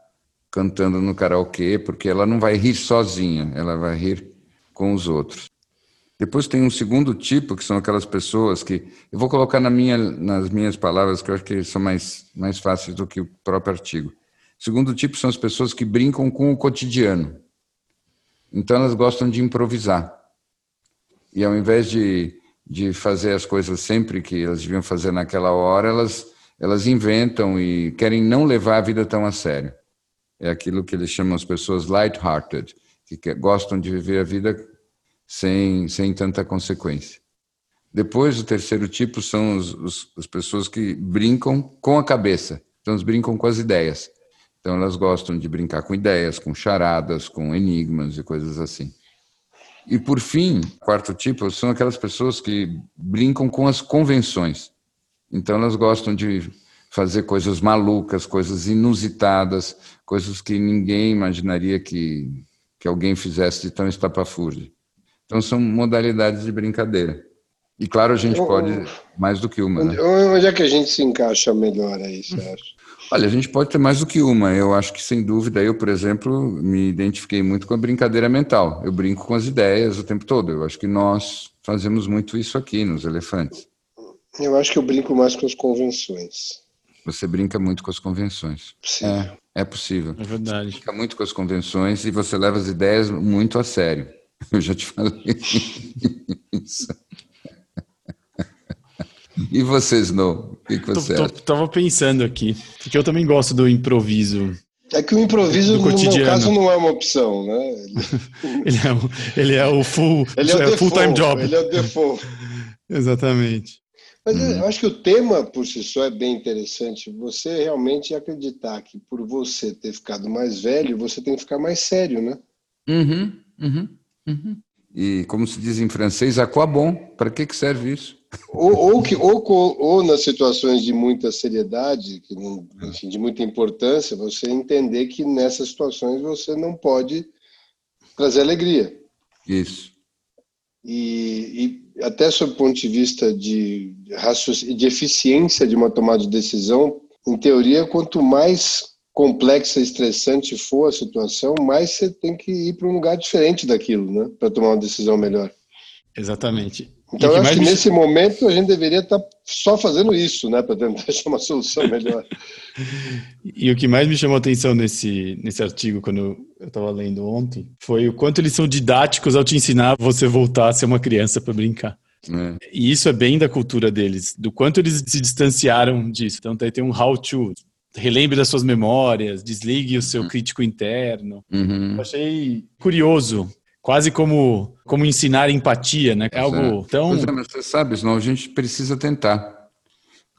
cantando no karaokê, porque ela não vai rir sozinha, ela vai rir com os outros. Depois tem um segundo tipo, que são aquelas pessoas que. Eu vou colocar na minha, nas minhas palavras, que eu acho que são mais, mais fáceis do que o próprio artigo. Segundo tipo são as pessoas que brincam com o cotidiano. Então elas gostam de improvisar. E ao invés de de fazer as coisas sempre que elas deviam fazer naquela hora, elas, elas inventam e querem não levar a vida tão a sério. É aquilo que eles chamam as pessoas light-hearted, que gostam de viver a vida sem, sem tanta consequência. Depois, o terceiro tipo são os, os, as pessoas que brincam com a cabeça, então elas brincam com as ideias. Então elas gostam de brincar com ideias, com charadas, com enigmas e coisas assim. E por fim, quarto tipo, são aquelas pessoas que brincam com as convenções. Então elas gostam de fazer coisas malucas, coisas inusitadas, coisas que ninguém imaginaria que, que alguém fizesse de tão estapafúrdio. Então são modalidades de brincadeira. E claro, a gente pode mais do que uma. Né? Onde é que a gente se encaixa melhor aí, você acha? Olha, a gente pode ter mais do que uma. Eu acho que, sem dúvida, eu, por exemplo, me identifiquei muito com a brincadeira mental. Eu brinco com as ideias o tempo todo. Eu acho que nós fazemos muito isso aqui nos elefantes. Eu acho que eu brinco mais com as convenções. Você brinca muito com as convenções. Sim. É, é possível. É verdade. Você brinca muito com as convenções e você leva as ideias muito a sério. Eu já te falei isso. E vocês, não? O que, que você tô, tô, Tava pensando aqui, porque eu também gosto do improviso. É que o improviso, no meu caso, não é uma opção, né? ele, é o, ele é o full, ele é o é full time job. Ele é o default. Exatamente. Mas uhum. eu acho que o tema por si só é bem interessante. Você realmente acreditar que por você ter ficado mais velho, você tem que ficar mais sério, né? Uhum, uhum, uhum. e, como se diz em francês, a quoi bon? Para que, que serve isso? Ou, ou, que, ou, ou, nas situações de muita seriedade, que não, enfim, de muita importância, você entender que nessas situações você não pode trazer alegria. Isso. E, e até sob o ponto de vista de, de eficiência de uma tomada de decisão, em teoria, quanto mais complexa e estressante for a situação, mais você tem que ir para um lugar diferente daquilo, né, para tomar uma decisão melhor. Exatamente. Então, eu acho que nesse momento a gente deveria estar tá só fazendo isso, né, para tentar achar uma solução melhor. e o que mais me chamou a atenção nesse, nesse artigo, quando eu estava lendo ontem, foi o quanto eles são didáticos ao te ensinar você voltar a ser uma criança para brincar. É. E isso é bem da cultura deles, do quanto eles se distanciaram disso. Então, tem um how to, relembre das suas memórias, desligue o seu uhum. crítico interno. Uhum. Eu achei curioso quase como, como ensinar empatia, né? É algo é. tão. É, mas você sabe, senão a gente precisa tentar.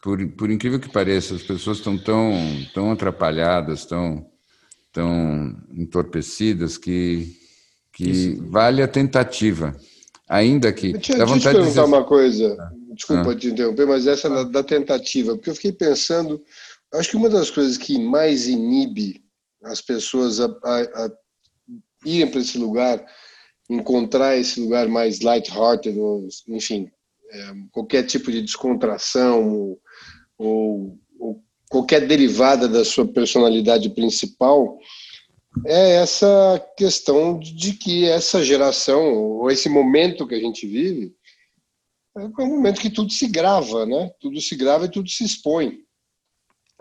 Por, por incrível que pareça, as pessoas estão tão, tão atrapalhadas, tão, tão entorpecidas que, que vale a tentativa. Ainda que. Deixa, dá vontade deixa eu te perguntar dizer... uma coisa. Ah. Desculpa ah. te interromper, mas essa da, da tentativa, porque eu fiquei pensando. Acho que uma das coisas que mais inibe as pessoas a, a, a irem para esse lugar encontrar esse lugar mais light-hearted, enfim, é, qualquer tipo de descontração ou, ou, qualquer derivada da sua personalidade principal, é essa questão de que essa geração, ou esse momento que a gente vive, é um momento que tudo se grava, né? Tudo se grava e tudo se expõe.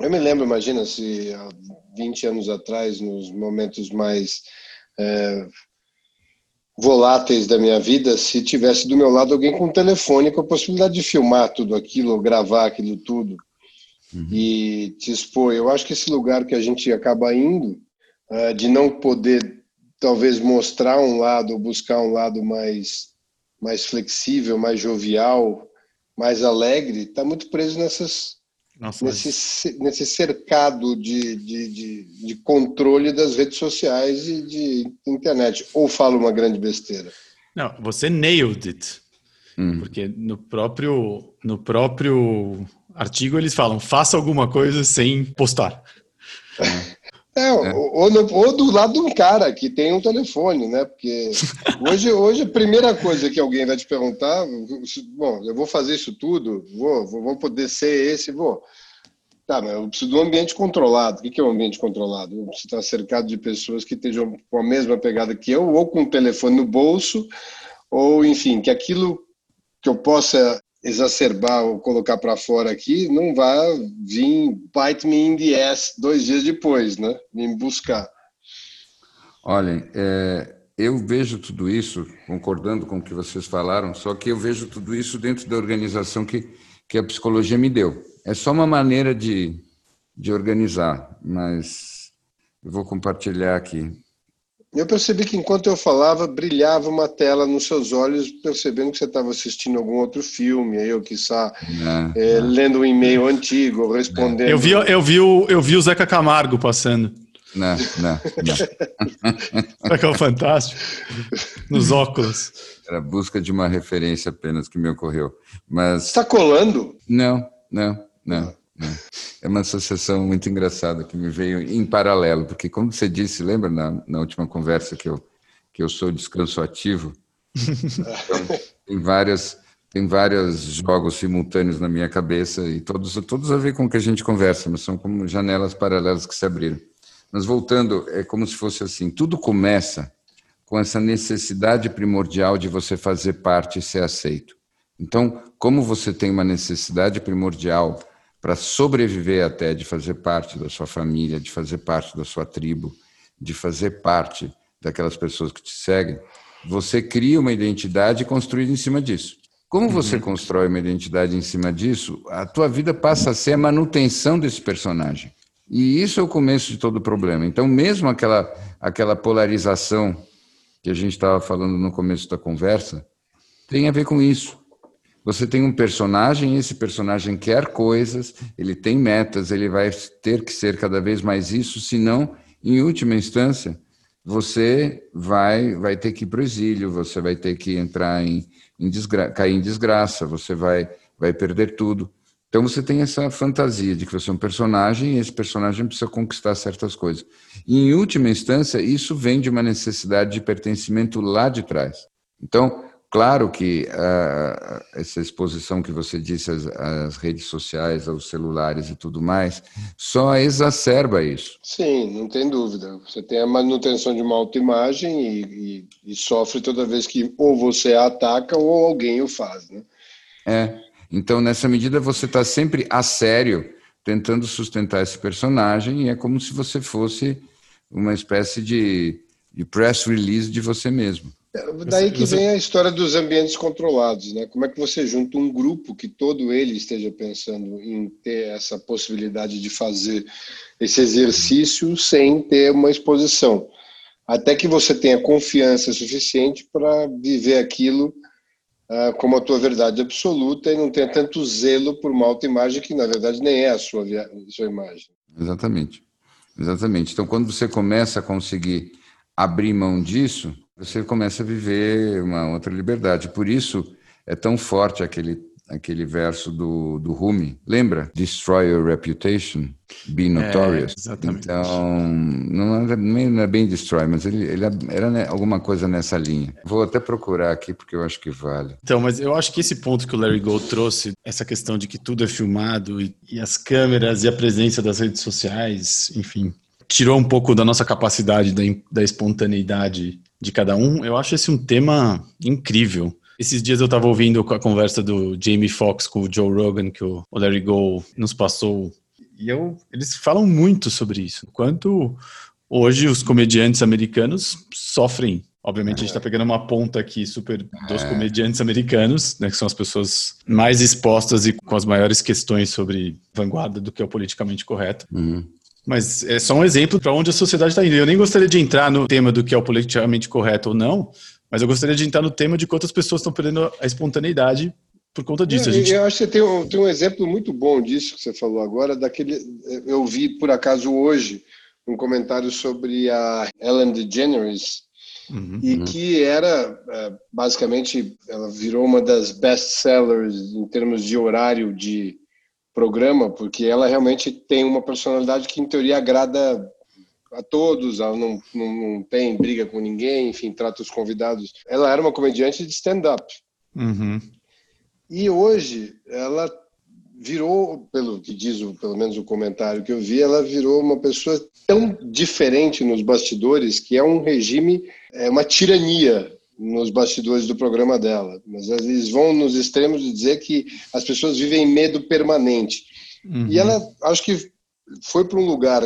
Eu me lembro, imagina, se há 20 anos atrás, nos momentos mais é, voláteis da minha vida se tivesse do meu lado alguém com um telefone com a possibilidade de filmar tudo aquilo, gravar aquilo tudo uhum. e te expor. Eu acho que esse lugar que a gente acaba indo, uh, de não poder talvez mostrar um lado ou buscar um lado mais, mais flexível, mais jovial, mais alegre, está muito preso nessas nossa, nesse, nesse cercado de, de, de, de, controle das redes sociais e de internet. Ou falo uma grande besteira? Não, você nailed it. Hum. Porque no próprio, no próprio artigo eles falam: faça alguma coisa sem postar. É, é. Ou, no, ou, do lado de um cara que tem um telefone, né? Porque hoje, hoje a primeira coisa que alguém vai te perguntar, bom, eu vou fazer isso tudo, vou, vou poder ser esse, vou. Tá, mas eu preciso de um ambiente controlado. O que é um ambiente controlado? Eu preciso estar cercado de pessoas que estejam com a mesma pegada que eu, ou com o telefone no bolso, ou enfim, que aquilo que eu possa exacerbar ou colocar para fora aqui não vá vir bite me in the ass dois dias depois, né? Me buscar. Olhem, é, eu vejo tudo isso, concordando com o que vocês falaram, só que eu vejo tudo isso dentro da organização que, que a psicologia me deu. É só uma maneira de, de organizar, mas eu vou compartilhar aqui. Eu percebi que enquanto eu falava, brilhava uma tela nos seus olhos, percebendo que você estava assistindo algum outro filme, aí eu, quiçá, é, é, lendo um e-mail antigo, respondendo. Eu vi, eu, vi o, eu vi o Zeca Camargo passando. Não, não, não. Será que é o fantástico? Nos óculos. Era busca de uma referência apenas que me ocorreu. Mas. Está colando? Não, não. Não, não. É uma associação muito engraçada que me veio em paralelo, porque, como você disse, lembra na, na última conversa que eu, que eu sou descanso ativo? Então, tem várias tem vários jogos simultâneos na minha cabeça e todos todos a ver com o que a gente conversa, mas são como janelas paralelas que se abriram. Mas voltando, é como se fosse assim, tudo começa com essa necessidade primordial de você fazer parte e ser aceito. Então, como você tem uma necessidade primordial para sobreviver até, de fazer parte da sua família, de fazer parte da sua tribo, de fazer parte daquelas pessoas que te seguem, você cria uma identidade construída em cima disso. Como uhum. você uhum. constrói uma identidade em cima disso, a tua vida passa a ser a manutenção desse personagem. E isso é o começo de todo o problema. Então, mesmo aquela, aquela polarização que a gente estava falando no começo da conversa, tem a ver com isso. Você tem um personagem, esse personagem quer coisas, ele tem metas, ele vai ter que ser cada vez mais isso, senão, em última instância, você vai, vai ter que ir para o exílio, você vai ter que entrar em, em cair em desgraça, você vai, vai perder tudo. Então você tem essa fantasia de que você é um personagem e esse personagem precisa conquistar certas coisas. E, em última instância, isso vem de uma necessidade de pertencimento lá de trás. Então, Claro que uh, essa exposição que você disse às, às, redes sociais, aos celulares e tudo mais, só exacerba isso. Sim, não tem dúvida. Você tem a manutenção de uma autoimagem e, e, e sofre toda vez que ou você a ataca ou alguém o faz, né? É. Então, nessa medida, você está sempre a sério tentando sustentar esse personagem e é como se você fosse uma espécie de, de press release de você mesmo. Daí que vem a história dos ambientes controlados, né? Como é que você junta um grupo que todo ele esteja pensando em ter essa possibilidade de fazer esse exercício sem ter uma exposição, até que você tenha confiança suficiente para viver aquilo uh, como a tua verdade absoluta e não tenha tanto zelo por uma autoimagem que na verdade nem é a sua, a sua imagem. Exatamente, exatamente. Então quando você começa a conseguir abrir mão disso você começa a viver uma outra liberdade. Por isso é tão forte aquele aquele verso do, do Rumi, lembra? Destroy your reputation, be é, notorious. É, exatamente. Então, não é, não é bem destroy, mas ele, ele era alguma coisa nessa linha. Vou até procurar aqui porque eu acho que vale. Então, mas eu acho que esse ponto que o Larry Gold trouxe, essa questão de que tudo é filmado e, e as câmeras e a presença das redes sociais, enfim, tirou um pouco da nossa capacidade da, da espontaneidade de cada um, eu acho esse um tema incrível. Esses dias eu estava ouvindo a conversa do Jamie Foxx com o Joe Rogan, que o Larry Go nos passou, e eu, eles falam muito sobre isso. Quanto hoje os comediantes americanos sofrem. Obviamente, a gente está pegando uma ponta aqui super dos é. comediantes americanos, né, que são as pessoas mais expostas e com as maiores questões sobre vanguarda do que é o politicamente correto. Uhum. Mas é só um exemplo para onde a sociedade está indo. Eu nem gostaria de entrar no tema do que é o politicamente correto ou não, mas eu gostaria de entrar no tema de quantas pessoas estão perdendo a espontaneidade por conta disso. Eu, gente... eu acho que você tem um, tem um exemplo muito bom disso que você falou agora, daquele. Eu vi por acaso hoje um comentário sobre a Ellen DeGeneres, uhum, e uhum. que era é, basicamente ela virou uma das best sellers em termos de horário de programa, porque ela realmente tem uma personalidade que, em teoria, agrada a todos, ela não, não, não tem briga com ninguém, enfim, trata os convidados. Ela era uma comediante de stand-up. Uhum. E hoje ela virou, pelo que diz o, pelo menos o comentário que eu vi, ela virou uma pessoa tão diferente nos bastidores que é um regime, é uma tirania nos bastidores do programa dela, mas eles vão nos extremos de dizer que as pessoas vivem medo permanente. Uhum. E ela, acho que foi para um lugar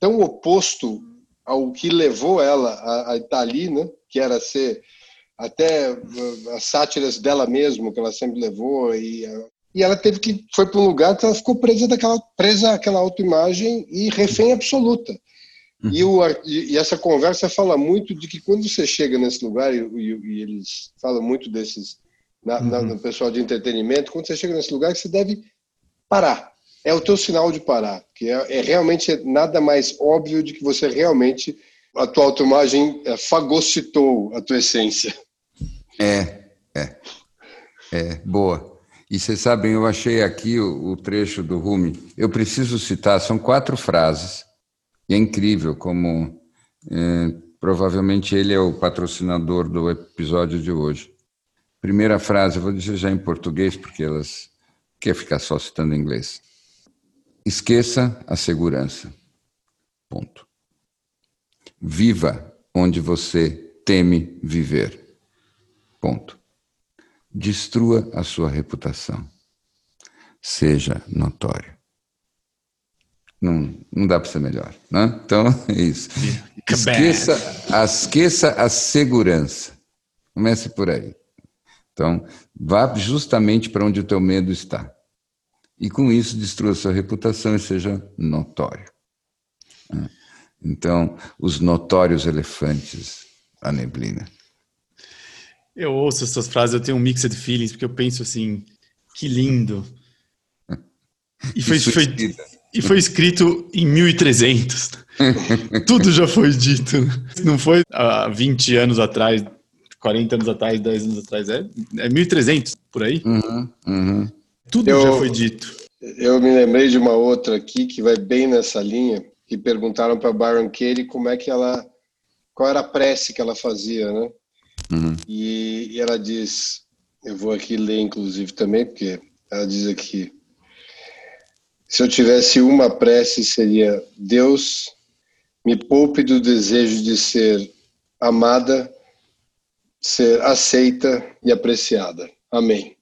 tão oposto ao que levou ela a, a estar ali, né? que era ser até uh, as sátiras dela mesma, que ela sempre levou, e, uh, e ela teve que, foi para um lugar que ela ficou presa, daquela, presa àquela autoimagem e refém absoluta. Uhum. E, o, e, essa conversa fala muito de que quando você chega nesse lugar, e, e eles falam muito desses, na, uhum. na, no pessoal de entretenimento, quando você chega nesse lugar, você deve parar. É o teu sinal de parar, que é, é realmente nada mais óbvio de que você realmente, a tua autoimagem é, fagocitou a tua essência. É, é, é, boa. E vocês sabem, eu achei aqui o, o trecho do Rumi. Eu preciso citar, são quatro frases e é incrível como é, provavelmente ele é o patrocinador do episódio de hoje. Primeira frase, vou dizer já em português, porque elas quer ficar só citando em inglês. Esqueça a segurança. Ponto. Viva onde você teme viver. Ponto. Destrua a sua reputação. Seja notório. Não, não dá para ser melhor. Né? Então, é isso. Esqueça, esqueça a segurança. Comece por aí. Então, vá justamente para onde o teu medo está. E com isso, destrua sua reputação e seja notório. Né? Então, os notórios elefantes, a neblina. Eu ouço essas frases, eu tenho um mixed feelings, porque eu penso assim, que lindo. E foi, foi, e foi escrito em 1300. Tudo já foi dito. Não foi há 20 anos atrás, 40 anos atrás, 10 anos atrás. É, é 1.300 por aí. Uhum, uhum. Tudo eu, já foi dito. Eu me lembrei de uma outra aqui que vai bem nessa linha, que perguntaram para Byron Katie como é que ela. qual era a prece que ela fazia, né? Uhum. E, e ela diz: eu vou aqui ler, inclusive, também, porque ela diz aqui. Se eu tivesse uma prece, seria: Deus, me poupe do desejo de ser amada, ser aceita e apreciada. Amém.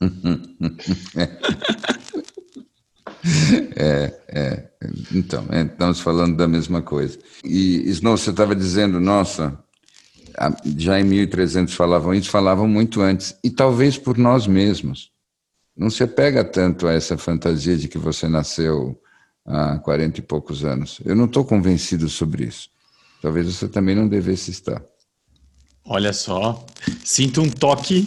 é, é. Então, é, estamos falando da mesma coisa. E Snow, você estava dizendo, nossa, já em 1300 falavam isso, falavam muito antes, e talvez por nós mesmos. Não se pega tanto a essa fantasia de que você nasceu há 40 e poucos anos. Eu não estou convencido sobre isso. Talvez você também não devesse estar. Olha só, sinto um toque.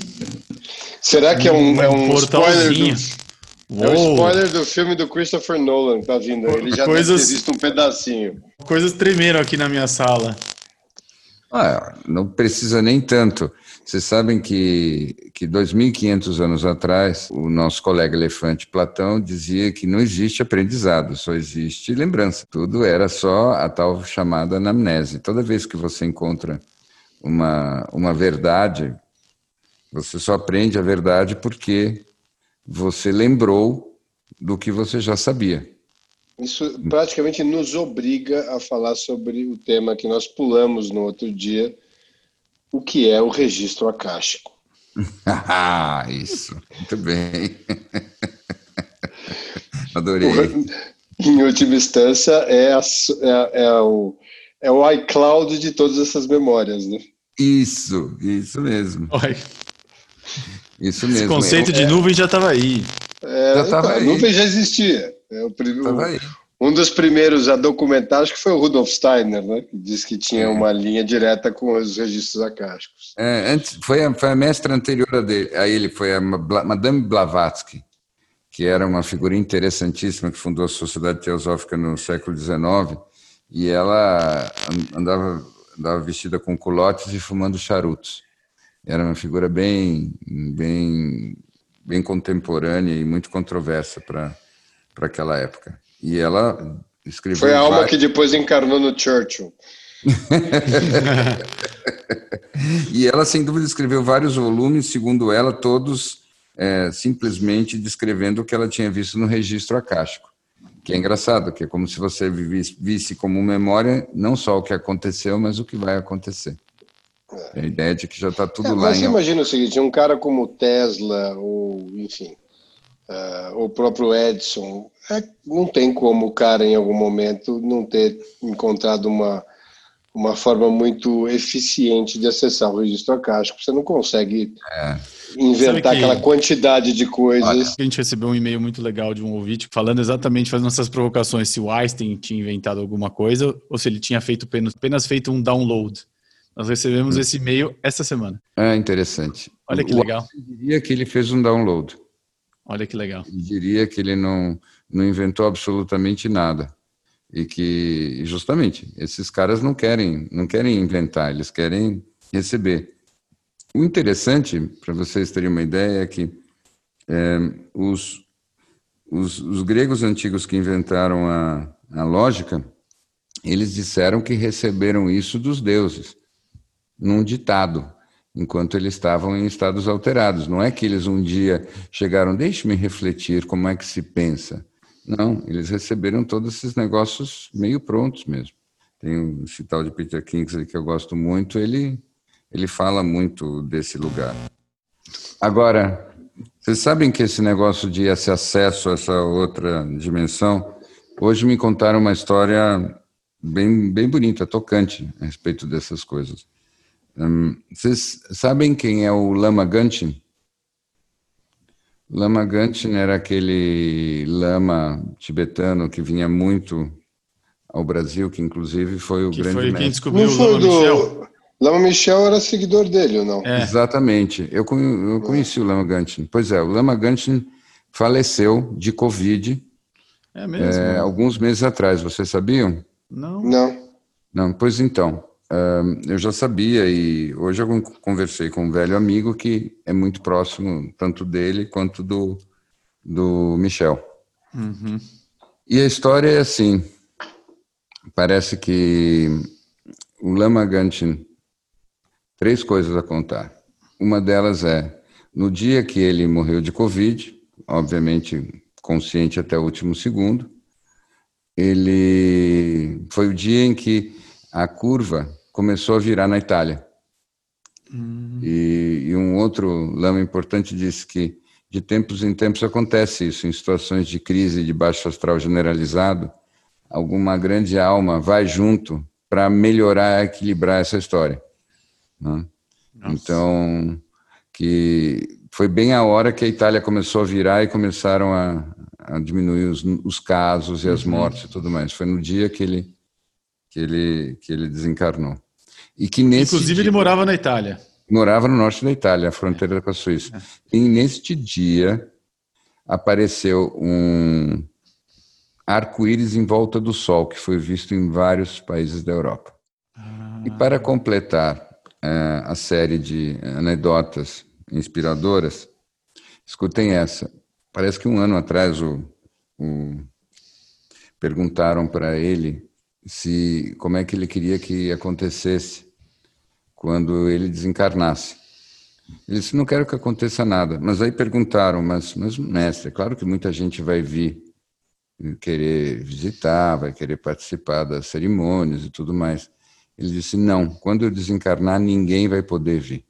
Será que é um, é um spoiler do, é um spoiler do filme do Christopher Nolan que tá vindo? Ele já Coisas... deve visto um pedacinho. Coisas tremeram aqui na minha sala. Ah, não precisa nem tanto. Vocês sabem que, que 2.500 anos atrás, o nosso colega elefante Platão dizia que não existe aprendizado, só existe lembrança. Tudo era só a tal chamada anamnese. Toda vez que você encontra uma, uma verdade, você só aprende a verdade porque você lembrou do que você já sabia. Isso praticamente nos obriga a falar sobre o tema que nós pulamos no outro dia, o que é o registro acástico. Ah, isso, muito bem. Adorei. Em última instância, é, a, é, é, o, é o iCloud de todas essas memórias, né? Isso, isso mesmo. Oi. Isso mesmo. Esse conceito é, de nuvem já estava aí. É, já estava então, aí. Nuvem já existia. É o primeiro, um dos primeiros a documentar, acho que foi o Rudolf Steiner, né? Que disse que tinha é. uma linha direta com os registros acásticos. É, antes, foi, a, foi a mestra anterior a, dele, a ele, foi a Madame Blavatsky, que era uma figura interessantíssima que fundou a Sociedade Teosófica no século XIX, e ela andava, andava vestida com culotes e fumando charutos. Era uma figura bem, bem, bem contemporânea e muito controversa para para aquela época. E ela escreveu. Foi a alma que depois encarnou no Churchill. e ela, sem dúvida, escreveu vários volumes, segundo ela, todos é, simplesmente descrevendo o que ela tinha visto no registro acástico. Que é engraçado, que é como se você visse, como memória não só o que aconteceu, mas o que vai acontecer. É. A ideia de que já está tudo é, lá. Mas você em... imagina o seguinte: um cara como Tesla, ou enfim, uh, o próprio Edson, é, não tem como o cara em algum momento não ter encontrado uma, uma forma muito eficiente de acessar o registro acástico. Você não consegue é. inventar que, aquela quantidade de coisas. Olha, a gente recebeu um e-mail muito legal de um ouvinte falando exatamente, fazendo essas provocações, se o Einstein tinha inventado alguma coisa ou se ele tinha feito apenas, apenas feito um download. Nós recebemos hum. esse e-mail essa semana. É interessante. Olha que legal. Eu diria que ele fez um download. Olha que legal. Eu diria que ele não, não inventou absolutamente nada. E que, justamente, esses caras não querem, não querem inventar, eles querem receber. O interessante, para vocês terem uma ideia, é que é, os, os, os, gregos antigos que inventaram a, a lógica, eles disseram que receberam isso dos deuses, num ditado enquanto eles estavam em estados alterados. Não é que eles um dia chegaram, deixe-me refletir como é que se pensa. Não, eles receberam todos esses negócios meio prontos mesmo. Tem esse tal de Peter Kingsley que eu gosto muito, ele, ele fala muito desse lugar. Agora, vocês sabem que esse negócio de esse acesso a essa outra dimensão, hoje me contaram uma história bem, bem bonita, tocante a respeito dessas coisas. Hum, vocês sabem quem é o Lama Gantin? Lama Gantin era aquele lama tibetano que vinha muito ao Brasil, que inclusive foi o que grande foi mestre. quem descobriu o Lama do... Michel? Lama Michel era seguidor dele, ou não? É. Exatamente. Eu, eu conheci o Lama Gantin. Pois é, o Lama Gantin faleceu de Covid é mesmo? É, alguns meses atrás, vocês sabiam? Não. Não. Não, pois então. Eu já sabia e hoje eu conversei com um velho amigo que é muito próximo tanto dele quanto do, do Michel. Uhum. E a história é assim: parece que o Lama Gantin três coisas a contar. Uma delas é no dia que ele morreu de Covid, obviamente consciente até o último segundo, ele foi o dia em que a curva começou a virar na Itália. Hum. E, e, um outro lama importante disse que de tempos em tempos acontece isso, em situações de crise de baixo astral generalizado, alguma grande alma vai junto para melhorar, equilibrar essa história. Né? Então, que foi bem a hora que a Itália começou a virar e começaram a, a diminuir os, os, casos e as uhum. mortes e tudo mais. Foi no dia que ele que ele que ele desencarnou. E que nesse inclusive dia, ele morava na Itália. Morava no norte da Itália, a fronteira é. com a Suíça. É. E neste dia apareceu um arco-íris em volta do Sol, que foi visto em vários países da Europa. Ah. E para completar uh, a série de anedotas inspiradoras, escutem essa. Parece que um ano atrás o, o perguntaram para ele se como é que ele queria que acontecesse quando ele desencarnasse. Ele disse: Não quero que aconteça nada. Mas aí perguntaram: Mas, mas mestre, é claro que muita gente vai vir querer visitar, vai querer participar das cerimônias e tudo mais. Ele disse: Não, quando eu desencarnar, ninguém vai poder vir.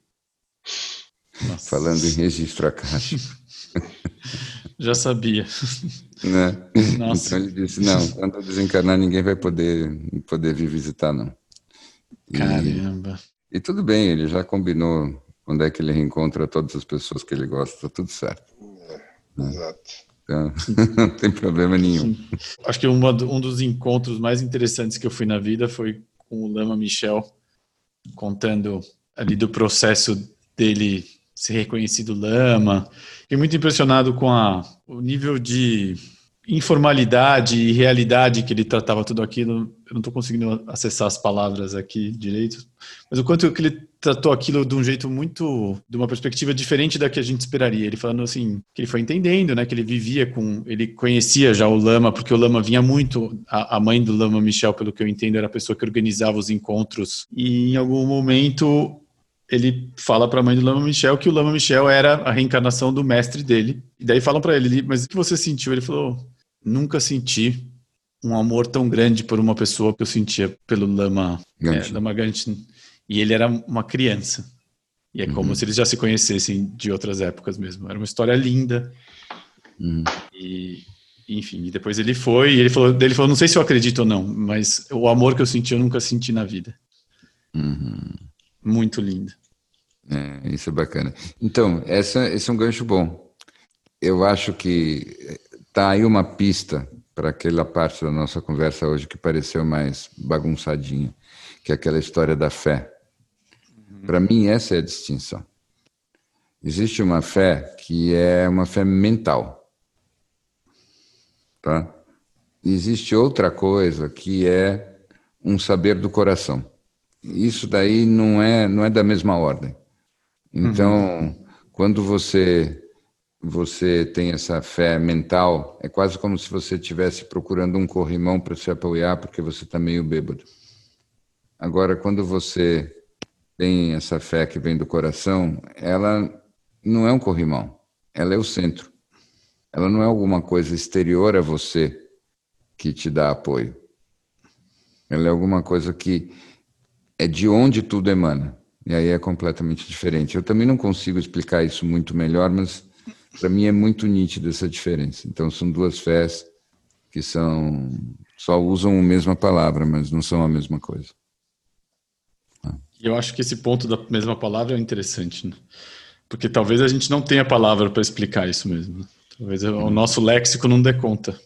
Nossa. Falando em registro acástico. Já sabia. Né? Nossa. Então ele disse: Não, quando eu desencarnar, ninguém vai poder, poder vir visitar, não. E, Caramba. E tudo bem, ele já combinou quando é que ele reencontra todas as pessoas que ele gosta, tá tudo certo. É, né? Exato. Então, não tem problema nenhum. Acho que uma, um dos encontros mais interessantes que eu fui na vida foi com o Lama Michel, contando ali do processo dele ser reconhecido Lama. Fiquei muito impressionado com a, o nível de informalidade e realidade que ele tratava tudo aquilo. Eu não estou conseguindo acessar as palavras aqui direito, mas o quanto que ele tratou aquilo de um jeito muito, de uma perspectiva diferente da que a gente esperaria. Ele falando assim, que ele foi entendendo, né, que ele vivia com, ele conhecia já o Lama, porque o Lama vinha muito, a, a mãe do Lama Michel, pelo que eu entendo, era a pessoa que organizava os encontros, e em algum momento ele fala para a mãe do Lama Michel que o Lama Michel era a reencarnação do mestre dele. E daí falam para ele, mas o que você sentiu? Ele falou: nunca senti um amor tão grande por uma pessoa que eu sentia pelo Lama, é, Lama. E ele era uma criança. E é como uhum. se eles já se conhecessem de outras épocas mesmo. Era uma história linda. Uhum. E, enfim, e depois ele foi e ele falou, ele falou, não sei se eu acredito ou não, mas o amor que eu senti eu nunca senti na vida. Uhum. Muito lindo. É, isso é bacana. Então, essa, esse é um gancho bom. Eu acho que tá aí uma pista para aquela parte da nossa conversa hoje que pareceu mais bagunçadinha, que é aquela história da fé. Uhum. Para mim, essa é a distinção. Existe uma fé que é uma fé mental. Tá? Existe outra coisa que é um saber do coração. Isso daí não é, não é da mesma ordem. Então, uhum. quando você você tem essa fé mental, é quase como se você estivesse procurando um corrimão para se apoiar porque você está meio bêbado. Agora, quando você tem essa fé que vem do coração, ela não é um corrimão, ela é o centro. Ela não é alguma coisa exterior a você que te dá apoio. Ela é alguma coisa que é de onde tudo emana. E aí é completamente diferente. Eu também não consigo explicar isso muito melhor, mas para mim é muito nítida essa diferença. Então são duas fés que são só usam a mesma palavra, mas não são a mesma coisa. Eu acho que esse ponto da mesma palavra é interessante, né? porque talvez a gente não tenha palavra para explicar isso mesmo. Né? Talvez o nosso léxico não dê conta.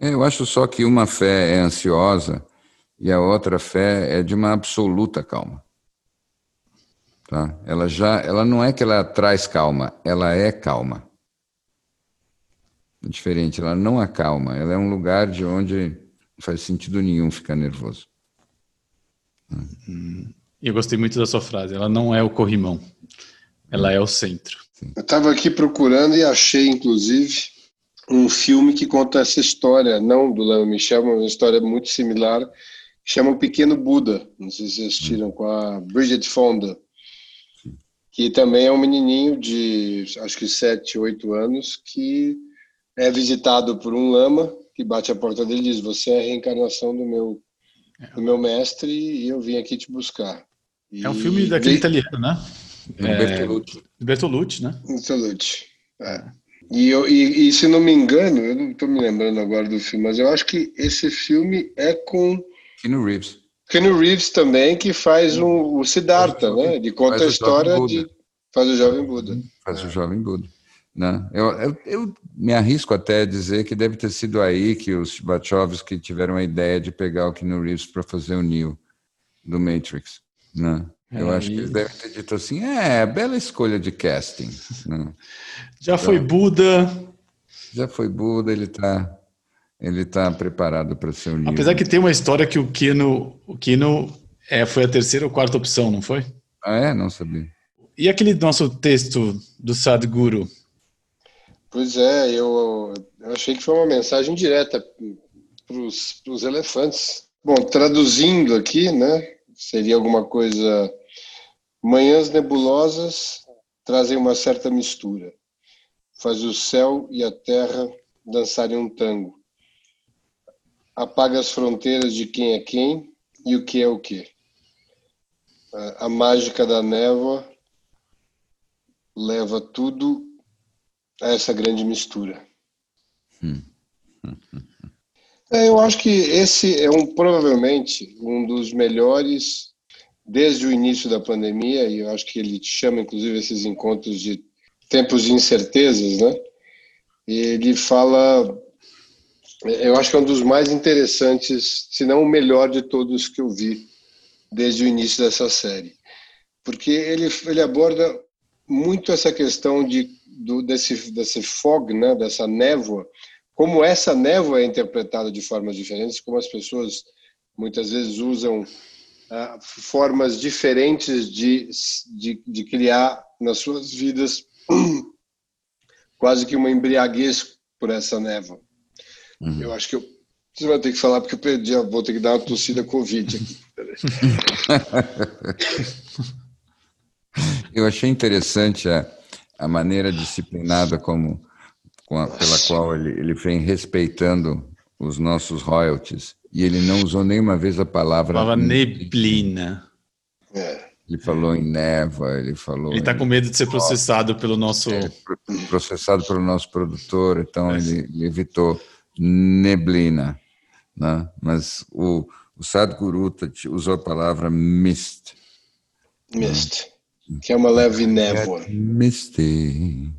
É, eu acho só que uma fé é ansiosa e a outra fé é de uma absoluta calma. Tá? Ela já, ela não é que ela traz calma, ela é calma. É diferente, ela não acalma, ela é um lugar de onde Não faz sentido nenhum ficar nervoso. Eu gostei muito da sua frase. Ela não é o corrimão, ela é o centro. Eu estava aqui procurando e achei, inclusive, um filme que conta essa história, não do Léo Michel, mas uma história muito similar, chama O Pequeno Buda. Não sei se vocês assistiram, com a Bridget Fonda, que também é um menininho de acho que 7, 8 anos, que é visitado por um lama que bate a porta dele e diz: Você é a reencarnação do meu, do meu mestre e eu vim aqui te buscar. É um filme daquele italiano, né? É, Bertolucci. Bertolucci, né? Bertolucci, é. E, eu, e, e, se não me engano, eu não estou me lembrando agora do filme, mas eu acho que esse filme é com. Keanu Reeves. Keanu Reeves também, que faz um, o Siddhartha, né? Ele conta a história de. Faz o Jovem Buda. Faz o Jovem Buda. Né? Eu, eu, eu, me arrisco até a dizer que deve ter sido aí que os Wachowski tiveram a ideia de pegar o Keanu Reeves para fazer o Neo do Matrix. Né? Eu é, acho que eles devem ter dito assim: é, bela escolha de casting. Né? Já então, foi Buda. Já foi Buda, ele está ele tá preparado para ser Neo. Apesar que tem uma história que o Kino, o Kino é, foi a terceira ou quarta opção, não foi? Ah, é? Não sabia. E aquele nosso texto do Sadhguru? Pois é, eu, eu achei que foi uma mensagem direta para os elefantes. Bom, traduzindo aqui, né? Seria alguma coisa. Manhãs nebulosas trazem uma certa mistura. Faz o céu e a terra dançarem um tango. Apaga as fronteiras de quem é quem e o que é o que. A mágica da névoa leva tudo a essa grande mistura. Hum. É, eu acho que esse é um provavelmente um dos melhores desde o início da pandemia e eu acho que ele chama inclusive esses encontros de tempos de incertezas, né? Ele fala, eu acho que é um dos mais interessantes, se não o melhor de todos que eu vi desde o início dessa série, porque ele ele aborda muito essa questão de do, desse desse fog, né? Dessa névoa como essa névoa é interpretada de formas diferentes, como as pessoas muitas vezes usam ah, formas diferentes de, de, de, criar nas suas vidas quase que uma embriaguez por essa névoa. Uhum. Eu acho que eu, você vai ter que falar porque eu perdi, vou ter que dar uma tossida Covid aqui. eu achei interessante a, a maneira disciplinada como a, pela qual ele, ele vem respeitando os nossos royalties. E ele não usou nenhuma vez a palavra. Falava neblina. É. Ele falou em neva, ele falou. Ele está com medo de ser processado pelo nosso. É, processado pelo nosso produtor, então é. ele, ele, evitou neblina. Né? Mas o, o Sadhguru usou a palavra mist. Mist, né? que é uma leve névoa. Misty.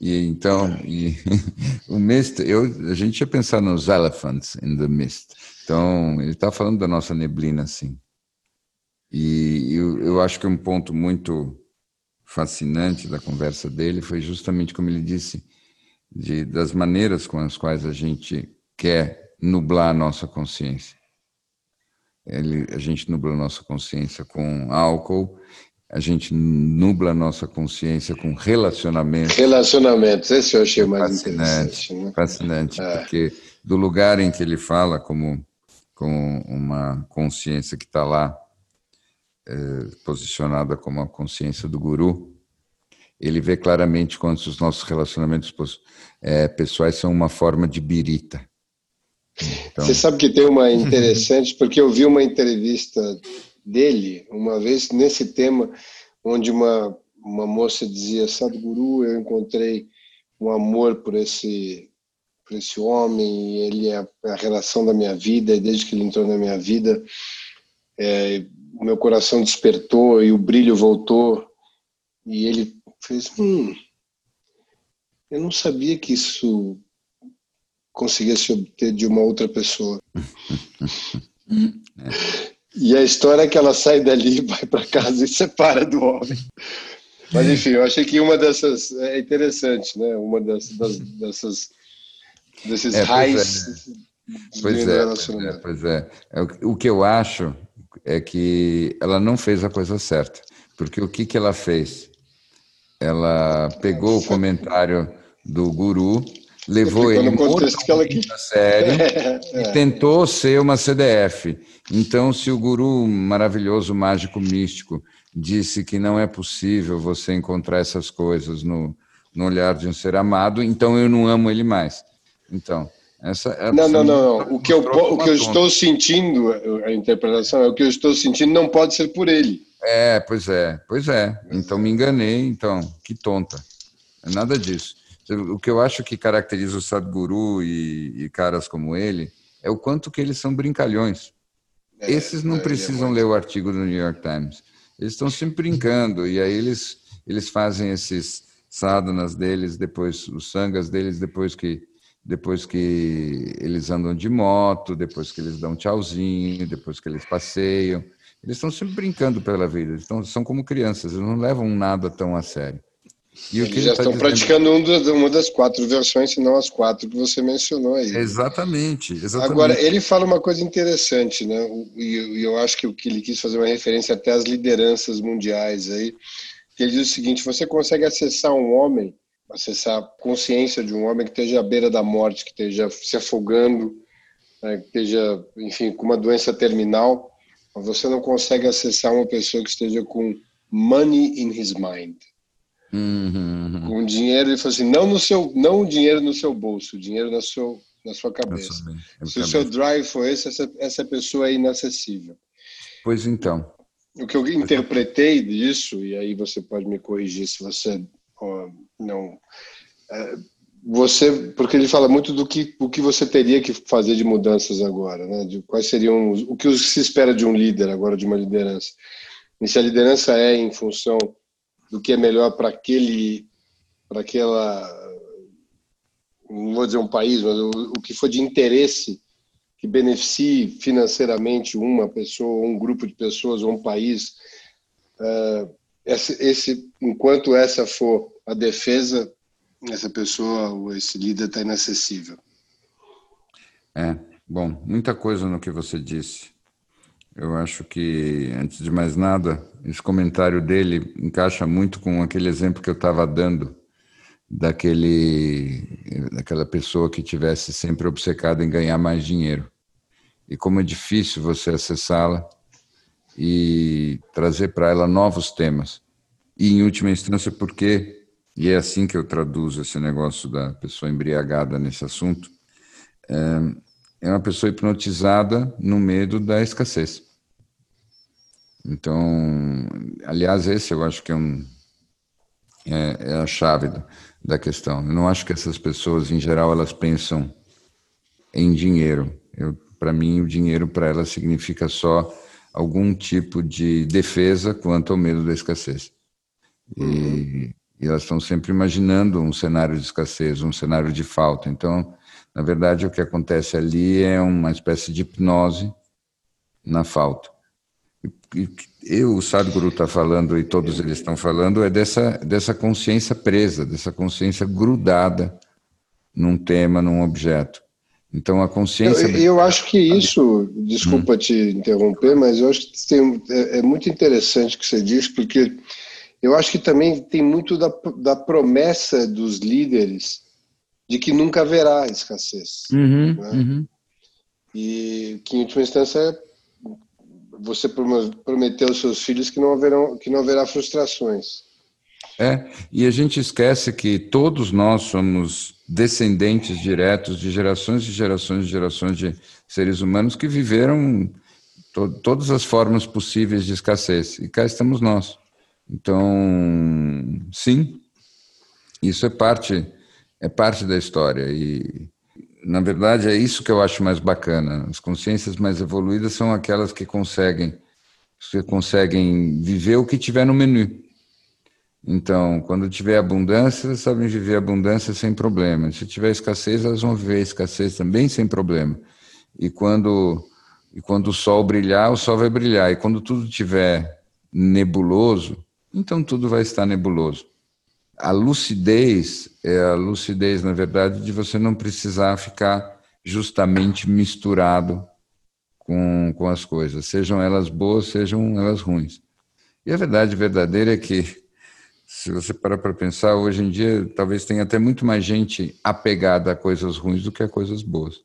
E então, e, o mist, eu, a gente ia pensar nos elephants in the mist. Então, ele está falando da nossa neblina, assim. E eu, eu acho que um ponto muito fascinante da conversa dele foi justamente como ele disse, de, das maneiras com as quais a gente quer nublar a nossa consciência. Ele, a gente nubla a nossa consciência com álcool a gente nubla a nossa consciência com relacionamentos. Relacionamentos, esse eu achei mais fascinante. Né? Fascinante, é. porque do lugar em que ele fala como, como uma consciência que está lá, é, posicionada como a consciência do guru, ele vê claramente quando os nossos relacionamentos é, pessoais são uma forma de birita. Então... Você sabe que tem uma interessante, porque eu vi uma entrevista dele, uma vez nesse tema, onde uma, uma moça dizia: Sadhguru, eu encontrei um amor por esse, por esse homem, ele é a relação da minha vida, e desde que ele entrou na minha vida, é, o meu coração despertou e o brilho voltou. E ele fez: Hum, eu não sabia que isso conseguia se obter de uma outra pessoa. é. E a história é que ela sai dali, vai para casa e separa do homem. Mas enfim, eu achei que uma dessas é interessante, né? Uma dessas, dessas desses é, raios. Pois é, pois é, pois é. O que eu acho é que ela não fez a coisa certa. Porque o que, que ela fez? Ela pegou o comentário do guru, levou ele que ela quis. sério é. e tentou ser uma CDF. Então, se o guru maravilhoso, mágico, místico, disse que não é possível você encontrar essas coisas no, no olhar de um ser amado, então eu não amo ele mais. Então, essa é não, não, não, não. O que eu, o que eu estou sentindo, a interpretação é o que eu estou sentindo não pode ser por ele. É, pois é, pois é. Então me enganei, então, que tonta. É nada disso. O que eu acho que caracteriza o Sadhguru e, e caras como ele é o quanto que eles são brincalhões. É, Esses não é, é precisam é ler o artigo do New York Times. Eles estão sempre brincando e aí eles eles fazem esses sadhanas deles depois os sangas deles depois que depois que eles andam de moto, depois que eles dão tchauzinho, depois que eles passeiam. Eles estão sempre brincando pela vida, eles são como crianças, eles não levam nada tão a sério. E eles já tá estão dizendo... praticando uma das quatro versões, se não as quatro que você mencionou aí. Exatamente, exatamente. Agora, ele fala uma coisa interessante, né? E eu acho que o que ele quis fazer uma referência até às lideranças mundiais aí. Ele diz o seguinte: você consegue acessar um homem, acessar a consciência de um homem que esteja à beira da morte, que esteja se afogando, né? que esteja, enfim, com uma doença terminal você não consegue acessar uma pessoa que esteja com money in his mind. Uhum. Com dinheiro, ele falou assim, não no seu, não o dinheiro no seu bolso, o dinheiro na sua, na sua cabeça. Se o seu drive for esse, essa, essa pessoa é inacessível. Pois então. O que eu interpretei disso, e aí você pode me corrigir se você não. É, você, porque ele fala muito do que o que você teria que fazer de mudanças agora, né? De quais seriam o que se espera de um líder agora, de uma liderança. E se a liderança é em função do que é melhor para aquele, para aquela, não vou dizer um país, mas o, o que for de interesse que beneficie financeiramente uma pessoa, um grupo de pessoas ou um país, uh, esse, esse, enquanto essa for a defesa essa pessoa ou esse líder está inacessível. É, bom, muita coisa no que você disse. Eu acho que, antes de mais nada, esse comentário dele encaixa muito com aquele exemplo que eu estava dando daquele, daquela pessoa que tivesse sempre obcecada em ganhar mais dinheiro. E como é difícil você acessá-la e trazer para ela novos temas. E, em última instância, porque e é assim que eu traduzo esse negócio da pessoa embriagada nesse assunto, é, é uma pessoa hipnotizada no medo da escassez. Então, aliás, esse eu acho que é, um, é, é a chave da, questão. Eu não acho que essas pessoas, em geral, elas pensam em dinheiro. Para mim, o dinheiro para elas significa só algum tipo de defesa quanto ao medo da escassez. Uhum. E elas estão sempre imaginando um cenário de escassez, um cenário de falta. Então, na verdade, o que acontece ali é uma espécie de hipnose na falta. E eu, o Sadhguru está falando, e todos eles estão falando, é dessa, dessa consciência presa, dessa consciência grudada num tema, num objeto. Então, a consciência. Eu, eu acho que isso, desculpa hum. te interromper, mas eu acho que tem, é, é muito interessante o que você diz, porque eu acho que também tem muito da, da promessa dos líderes de que nunca haverá escassez. Uhum, né? uhum. E que, em última instância, você prometeu aos seus filhos que não, haverão, que não haverá frustrações. É, e a gente esquece que todos nós somos descendentes diretos de gerações e gerações e gerações de seres humanos que viveram to todas as formas possíveis de escassez. E cá estamos nós. Então, sim, isso é parte é parte da história e na verdade é isso que eu acho mais bacana. As consciências mais evoluídas são aquelas que conseguem que conseguem viver o que tiver no menu. Então, quando tiver abundância, elas sabem viver abundância sem problema. Se tiver escassez, elas vão viver escassez também sem problema. E quando e quando o sol brilhar, o sol vai brilhar. E quando tudo tiver nebuloso, então tudo vai estar nebuloso. A lucidez é a lucidez, na verdade, de você não precisar ficar justamente misturado com, com as coisas, sejam elas boas, sejam elas ruins. E a verdade verdadeira é que, se você parar para pensar, hoje em dia talvez tenha até muito mais gente apegada a coisas ruins do que a coisas boas.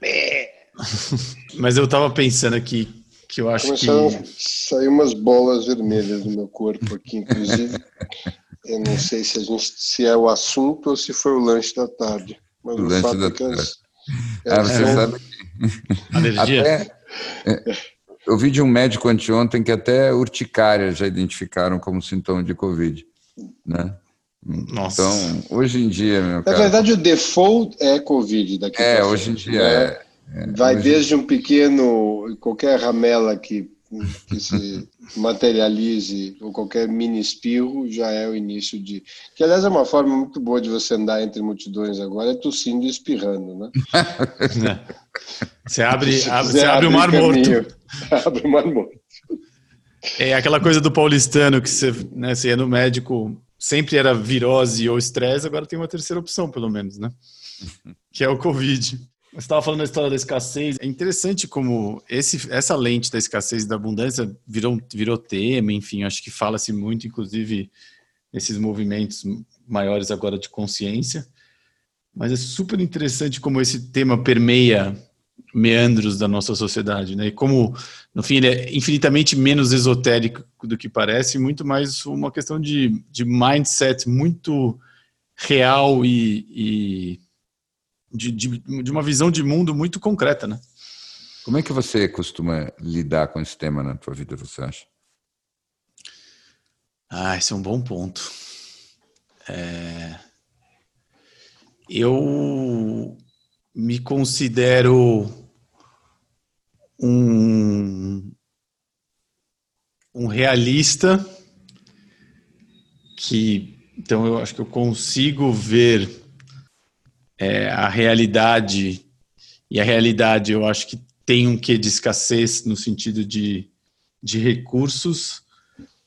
Mas eu estava pensando aqui que eu acho Começaram que. a sair umas bolas vermelhas no meu corpo aqui, inclusive. eu não sei se, a gente, se é o assunto ou se foi o lanche da tarde. Mas o, o lanche da é tarde. As, ah, você é, sabe que. Alergia? Até, é, eu vi de um médico anteontem que até urticária já identificaram como sintoma de Covid. Né? Nossa. Então, hoje em dia, meu Na verdade, o default é Covid daqui É, hoje em dia né? é. É. Vai desde um pequeno, qualquer ramela que, que se materialize, ou qualquer mini espirro, já é o início de. Que, aliás, é uma forma muito boa de você andar entre multidões agora, é tossindo e espirrando, né? você abre, abre você abre o mar morto. abre o mar morto. É aquela coisa do paulistano que você, né, você ia no médico sempre era virose ou estresse, agora tem uma terceira opção, pelo menos, né? Que é o Covid. Você estava falando da história da escassez. É interessante como esse, essa lente da escassez e da abundância virou, virou tema, enfim, acho que fala-se muito, inclusive, nesses movimentos maiores agora de consciência. Mas é super interessante como esse tema permeia meandros da nossa sociedade, né? E como, no fim, ele é infinitamente menos esotérico do que parece, muito mais uma questão de, de mindset muito real e, e de, de, de, uma visão de mundo muito concreta, né? Como é que você costuma lidar com esse tema na tua vida, você acha? Ah, esse é um bom ponto. É... Eu me considero um, um realista que então eu acho que eu consigo ver é, a realidade e a realidade eu acho que tem um quê de escassez no sentido de, de recursos,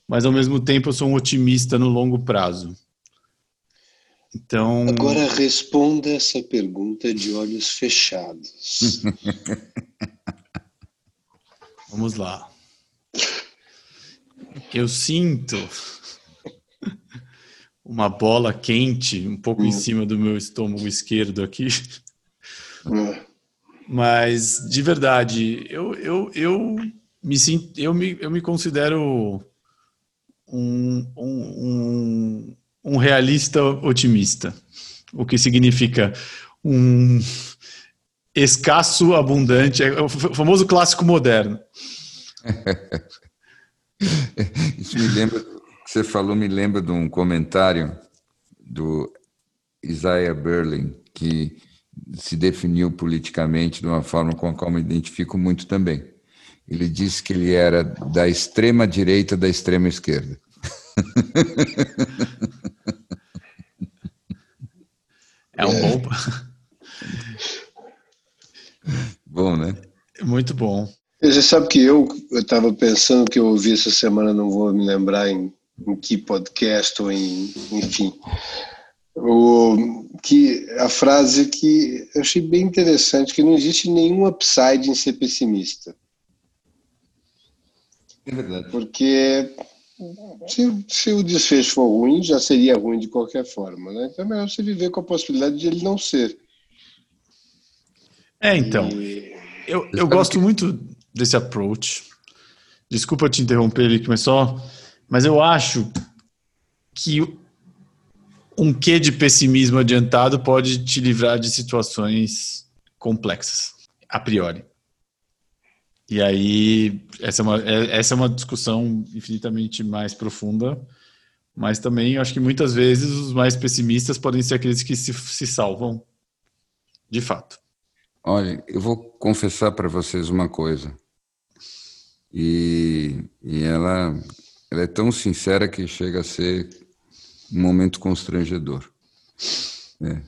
mas ao mesmo tempo eu sou um otimista no longo prazo. Então. Agora responda essa pergunta de olhos fechados. Vamos lá. Eu sinto uma bola quente um pouco em hum. cima do meu estômago esquerdo aqui. Hum. Mas, de verdade, eu, eu, eu, me, eu, me, eu me considero um, um, um realista otimista. O que significa um escasso, abundante, é o famoso clássico moderno. Isso me lembra, você falou, me lembra de um comentário do Isaiah Berlin, que se definiu politicamente de uma forma com a qual me identifico muito também. Ele disse que ele era da extrema direita da extrema esquerda. É um bom. Bom, né? Muito bom. Você sabe que eu estava pensando que eu ouvi essa semana, não vou me lembrar em, em que podcast ou em, enfim, o, que a frase que eu achei bem interessante, que não existe nenhum upside em ser pessimista. É verdade. Porque se, se, o desfecho for ruim, já seria ruim de qualquer forma. Né? Então é melhor você viver com a possibilidade de ele não ser. É, então. E... Eu, eu gosto que... muito desse approach. Desculpa te interromper, ele começou, mas eu acho que um quê de pessimismo adiantado pode te livrar de situações complexas, a priori. E aí, essa é uma, é, essa é uma discussão infinitamente mais profunda, mas também acho que muitas vezes os mais pessimistas podem ser aqueles que se, se salvam de fato. Olha, eu vou confessar para vocês uma coisa. E, e ela, ela é tão sincera que chega a ser um momento constrangedor. É.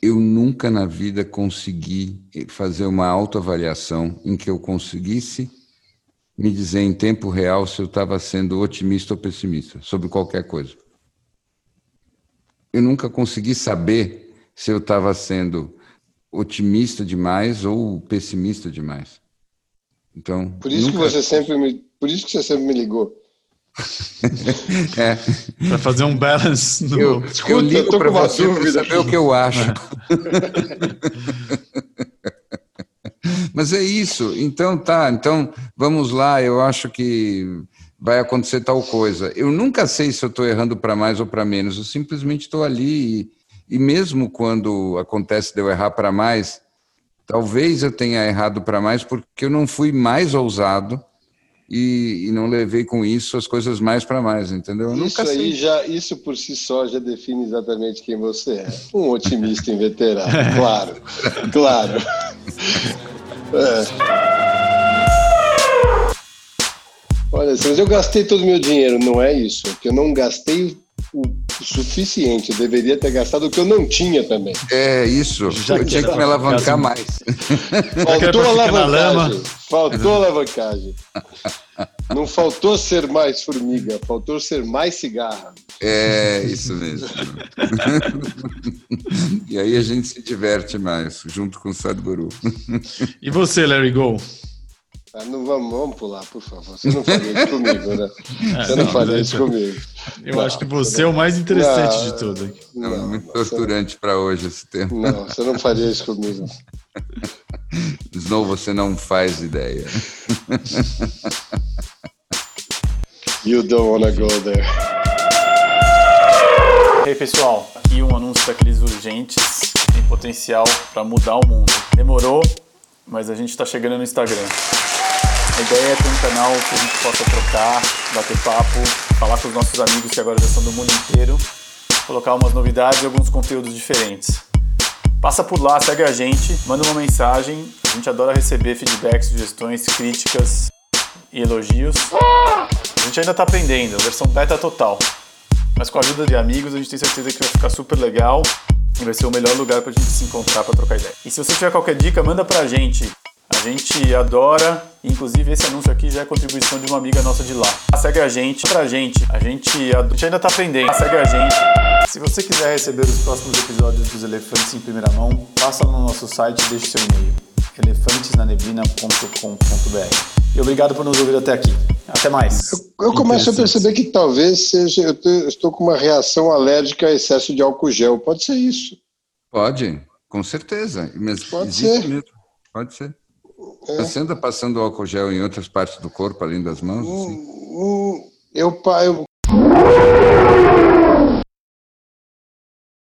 Eu nunca na vida consegui fazer uma autoavaliação em que eu conseguisse me dizer em tempo real se eu estava sendo otimista ou pessimista sobre qualquer coisa. eu nunca consegui saber se eu estava sendo otimista demais ou pessimista demais. Então, por isso nunca... que você sempre me, por isso que você sempre me ligou. É. Para fazer um balance. No... Eu, Escuta, eu ligo para você para saber o que eu acho. Mas é isso. Então tá. Então vamos lá. Eu acho que vai acontecer tal coisa. Eu nunca sei se eu estou errando para mais ou para menos. Eu simplesmente estou ali e, e mesmo quando acontece de eu errar para mais, talvez eu tenha errado para mais porque eu não fui mais ousado e, e, não levei com isso as coisas mais para mais, entendeu? Eu isso aí sei. já, isso por si só já define exatamente quem você é. Um otimista inveterado, claro, claro. É. Olha, mas eu gastei todo o meu dinheiro, não é isso? Que eu não gastei o suficiente. Eu deveria ter gastado o que eu não tinha também. É isso. Já eu tinha que me alavancar mais. Faltou alavancagem. Faltou alavancagem. Não faltou ser mais formiga, faltou ser mais cigarra. É, isso mesmo. e aí a gente se diverte mais, junto com o Sadhguru. E você, Larry Go? Ah, não vamos, vamos pular, por favor. Você não faria isso comigo, né? É, você não, não faria isso comigo. Eu não, acho que você não... é o mais interessante não, de tudo. Não, é muito torturante para hoje esse tempo. Não, você não faria isso comigo. Snow, você não faz ideia. You don't wanna go there. Ei, hey, pessoal, aqui um anúncio daqueles urgentes tem potencial para mudar o mundo. Demorou, mas a gente está chegando no Instagram. A ideia é ter um canal que a gente possa trocar, bater papo, falar com os nossos amigos que agora já são do mundo inteiro, colocar umas novidades e alguns conteúdos diferentes. Passa por lá, segue a gente, manda uma mensagem. A gente adora receber feedbacks, sugestões, críticas e elogios. A gente ainda está aprendendo, versão beta total. Mas com a ajuda de amigos, a gente tem certeza que vai ficar super legal e vai ser o melhor lugar para a gente se encontrar para trocar ideia. E se você tiver qualquer dica, manda para a gente a gente adora, inclusive esse anúncio aqui já é contribuição de uma amiga nossa de lá. Segue a gente, pra gente, a gente, a gente ainda tá aprendendo. Segue a gente. Se você quiser receber os próximos episódios dos Elefantes em primeira mão, passa no nosso site e deixe seu e-mail elefantesnaneblina.com.br. E obrigado por nos ouvir até aqui. Até mais. Eu, eu começo a perceber que talvez seja eu, eu estou com uma reação alérgica a excesso de álcool gel. Pode ser isso. Pode, com certeza. Mas Pode ser. Mesmo. Pode ser. É. Você anda passando álcool gel em outras partes do corpo, além das mãos? Hum, assim? hum, hum eu, eu